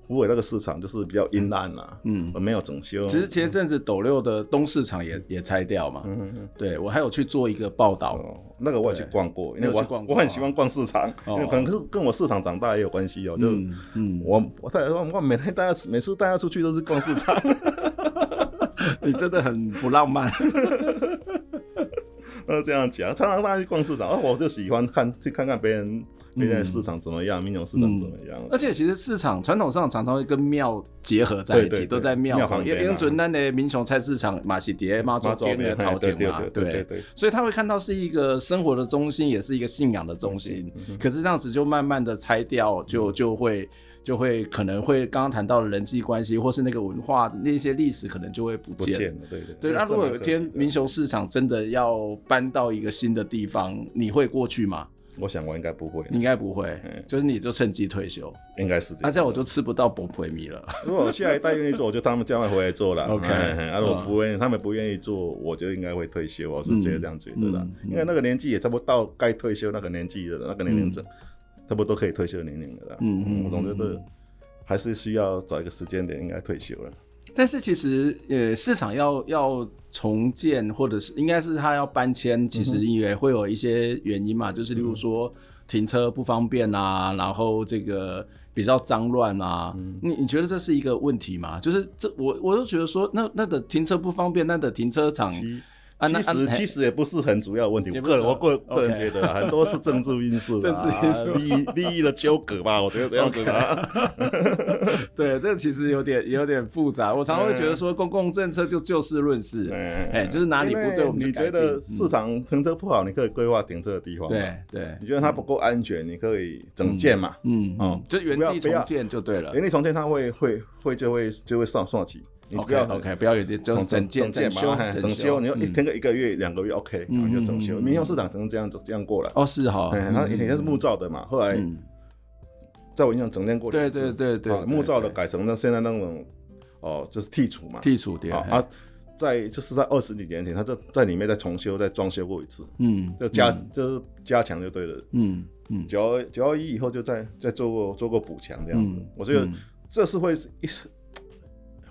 嗯。虎尾那个市场就是比较阴暗啊，嗯，没有整修。其实前一阵子斗六的东市场也也拆掉嘛，嗯嗯，对我还有去做一个报道，那个我也去逛过，因为我我很喜欢逛市场，因为可能是跟我市场长大也有关系哦，就嗯，我我带我每天带他每次带他出去都是逛市场，你真的很不浪漫，那这样讲，常常大家去逛市场，我就喜欢看去看看别人。现在市场怎么样？民雄市场怎么样？而且其实市场传统上常常会跟庙结合在一起，都在庙旁边。因为纯单的民雄菜市场马西蝶妈祖店的桃田嘛，对对对，所以他会看到是一个生活的中心，也是一个信仰的中心。可是这样子就慢慢的拆掉，就就会就会可能会刚刚谈到的人际关系，或是那个文化那些历史，可能就会不见了。对对对。那如果有一天民雄市场真的要搬到一个新的地方，你会过去吗？我想我应该不会，应该不会，就是你就趁机退休，应该是这样。那这样我就吃不到薄皮米了。如果下一代愿意做，我就他们将来回来做了。OK，如果不愿意，他们不愿意做，我就应该会退休。我是这样觉得的，因为那个年纪也差不多到该退休那个年纪的那个年龄层，差不多可以退休年龄了。嗯嗯，我总觉得还是需要找一个时间点应该退休了。但是其实，呃，市场要要重建，或者是应该是它要搬迁，其实也会有一些原因嘛，就是例如说停车不方便啊，然后这个比较脏乱啊，你你觉得这是一个问题吗？就是这我我都觉得说，那那的停车不方便，那的停车场。其实其实也不是很主要问题，我个人我个个人觉得 很多是政治因素，政治因素、利益利益的纠葛吧，我觉得这样子吧。对，这个其实有点有点复杂。我常常会觉得说，公共政策就就事论事，哎，就是哪里不对，我们你觉得市场停车不好，你可以规划停车的地方。对对，你觉得它不够安全，你可以整建嘛。嗯嗯，就原地重建就对了。原地重建它会会会就会就会上上去。你不要 OK，不要有点就整件整修整修，你要一天个一个月两个月 OK，然后就整修。民用市场只能这样走这样过来。哦，是哈，它以前是木造的嘛，后来在我印象整建过对对对对，木造的改成那现在那种哦，就是剔除嘛，剔除掉啊，在就是在二十几年前，他就在里面再重修再装修过一次，嗯，就加就是加强就对了，嗯嗯，九二九二一以后就再再做过做过补强这样子，我觉得这是会一次。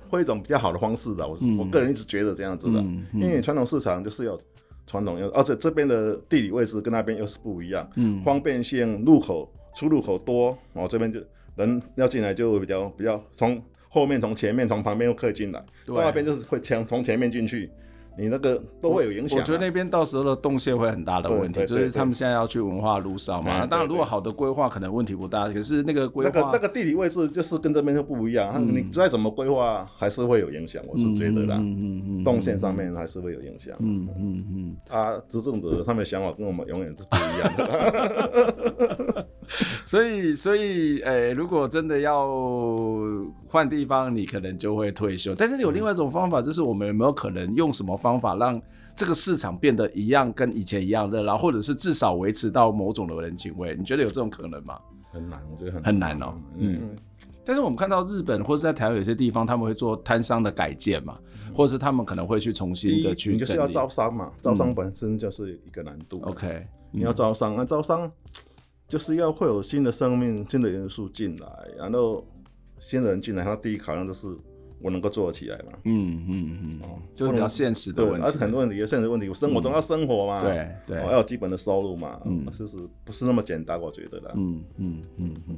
会一种比较好的方式的，我我个人一直觉得这样子的，因为传统市场就是要传统要，而且这边的地理位置跟那边又是不一样，嗯，方便性入口出入口多，哦，这边就人要进来就比较比较从后面从前面从旁边又可以进来，到那边就是会前从前面进去。你那个都会有影响，我觉得那边到时候的动线会很大的问题，就是他们现在要去文化路上嘛。当然，如果好的规划可能问题不大，可是那个规划那个那个地理位置就是跟这边就不一样，你再怎么规划还是会有影响，我是觉得啦。嗯嗯嗯，动线上面还是会有影响。嗯嗯嗯，啊，执政者他们的想法跟我们永远是不一样的。所 以所以，诶，如果真的要换地方，你可能就会退休。但是有另外一种方法，就是我们有没有可能用什么方方法让这个市场变得一样，跟以前一样热闹，或者是至少维持到某种的人情味？你觉得有这种可能吗？很难，我觉得很很难哦。嗯，嗯，但是我们看到日本或者在台湾有些地方，他们会做摊商的改建嘛，嗯、或者是他们可能会去重新的去。你就是要招商嘛，招商本身就是一个难度。OK，、嗯、你要招商，那招商就是要会有新的生命、新的元素进来，然后新的人进来，他第一考量就是。我能够做得起来吗？嗯嗯嗯，哦，就是比较现实的问题，而且很多问题，现实问题，我生活中要生活嘛，对对，要有基本的收入嘛，嗯，其实不是那么简单，我觉得啦，嗯嗯嗯嗯，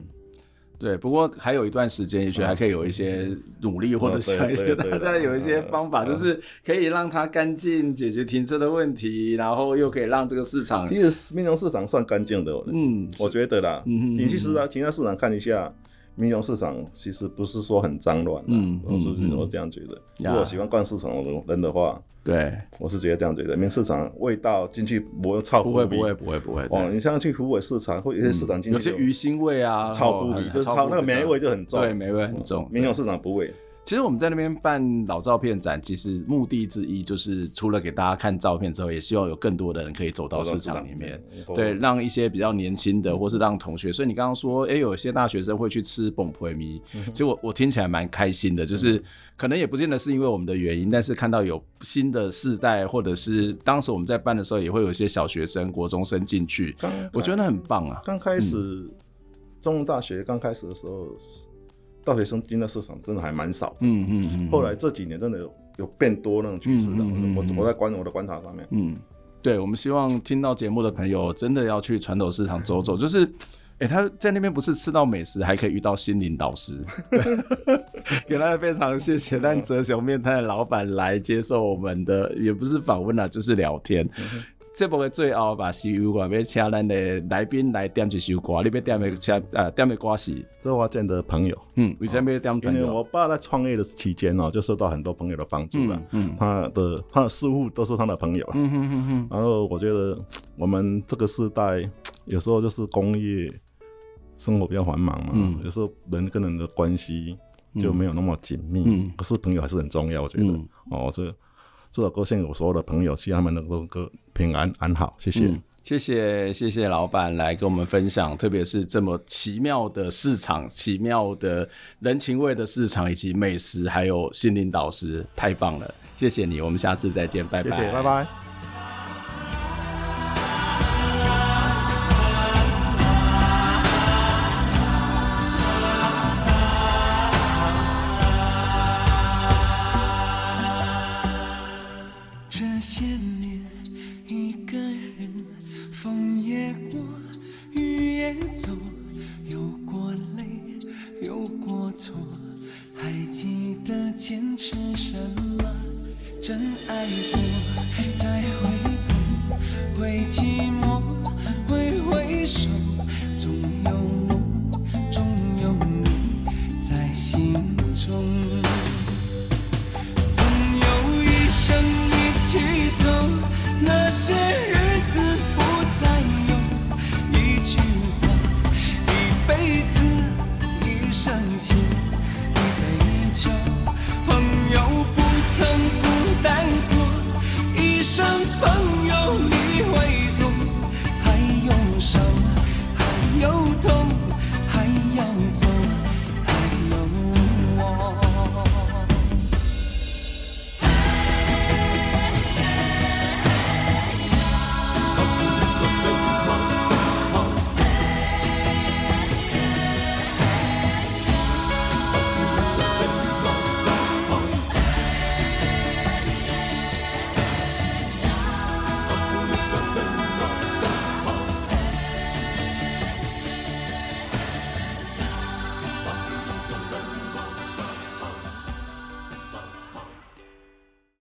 对，不过还有一段时间，也许还可以有一些努力，或者是大家有一些方法，就是可以让它干净，解决停车的问题，然后又可以让这个市场，其实民雄市场算干净的，嗯，我觉得啦，嗯嗯，你其实啊，其他市场看一下。民用市场其实不是说很脏乱，嗯，我是我这样觉得。如果喜欢逛市场的人的话，对，我是觉得这样觉得。民用市场味道进去不会超，不会不会不会不会。哦，你像去湖北市场或有些市场进去，有些鱼腥味啊，超不就是超那个霉味就很重，对，霉味很重。民用市场不会。其实我们在那边办老照片展，其实目的之一就是除了给大家看照片之后，也希望有更多的人可以走到市场里面，对，让一些比较年轻的，或是让同学。所以你刚刚说，哎，有些大学生会去吃蹦皮米，其实我我听起来蛮开心的，就是可能也不见得是因为我们的原因，但是看到有新的世代，或者是当时我们在办的时候，也会有一些小学生、国中生进去，我觉得那很棒啊。刚开始，中大学刚开始的时候。大学生进的市场真的还蛮少，嗯嗯嗯。后来这几年真的有有变多那种趋势的，我我在观我的观察上面，嗯，对，我们希望听到节目的朋友真的要去传统市场走走，就是，哎、欸，他在那边不是吃到美食，还可以遇到心灵导师，给大家非常谢谢，但哲雄面摊的老板来接受我们的，也不是访问啦，就是聊天。这部的最后把西游馆要请咱的来宾来点一首歌，你要点的请呃点的歌是？周华健的朋友，嗯，为什么要点朋友？因为我爸在创业的期间哦，就受到很多朋友的帮助了，嗯，他的他的师傅都是他的朋友，嗯哼哼哼。然后我觉得我们这个时代有时候就是工业生活比较繁忙嘛，嗯，有时候人跟人的关系就没有那么紧密，嗯，可是朋友还是很重要，我觉得，哦，这。这首歌献给我所有的朋友，希望他们能够个平安安好。谢谢，嗯、谢谢，谢谢老板来跟我们分享，特别是这么奇妙的市场、奇妙的人情味的市场，以及美食，还有心灵导师，太棒了！谢谢你，我们下次再见，拜拜，谢谢，拜拜。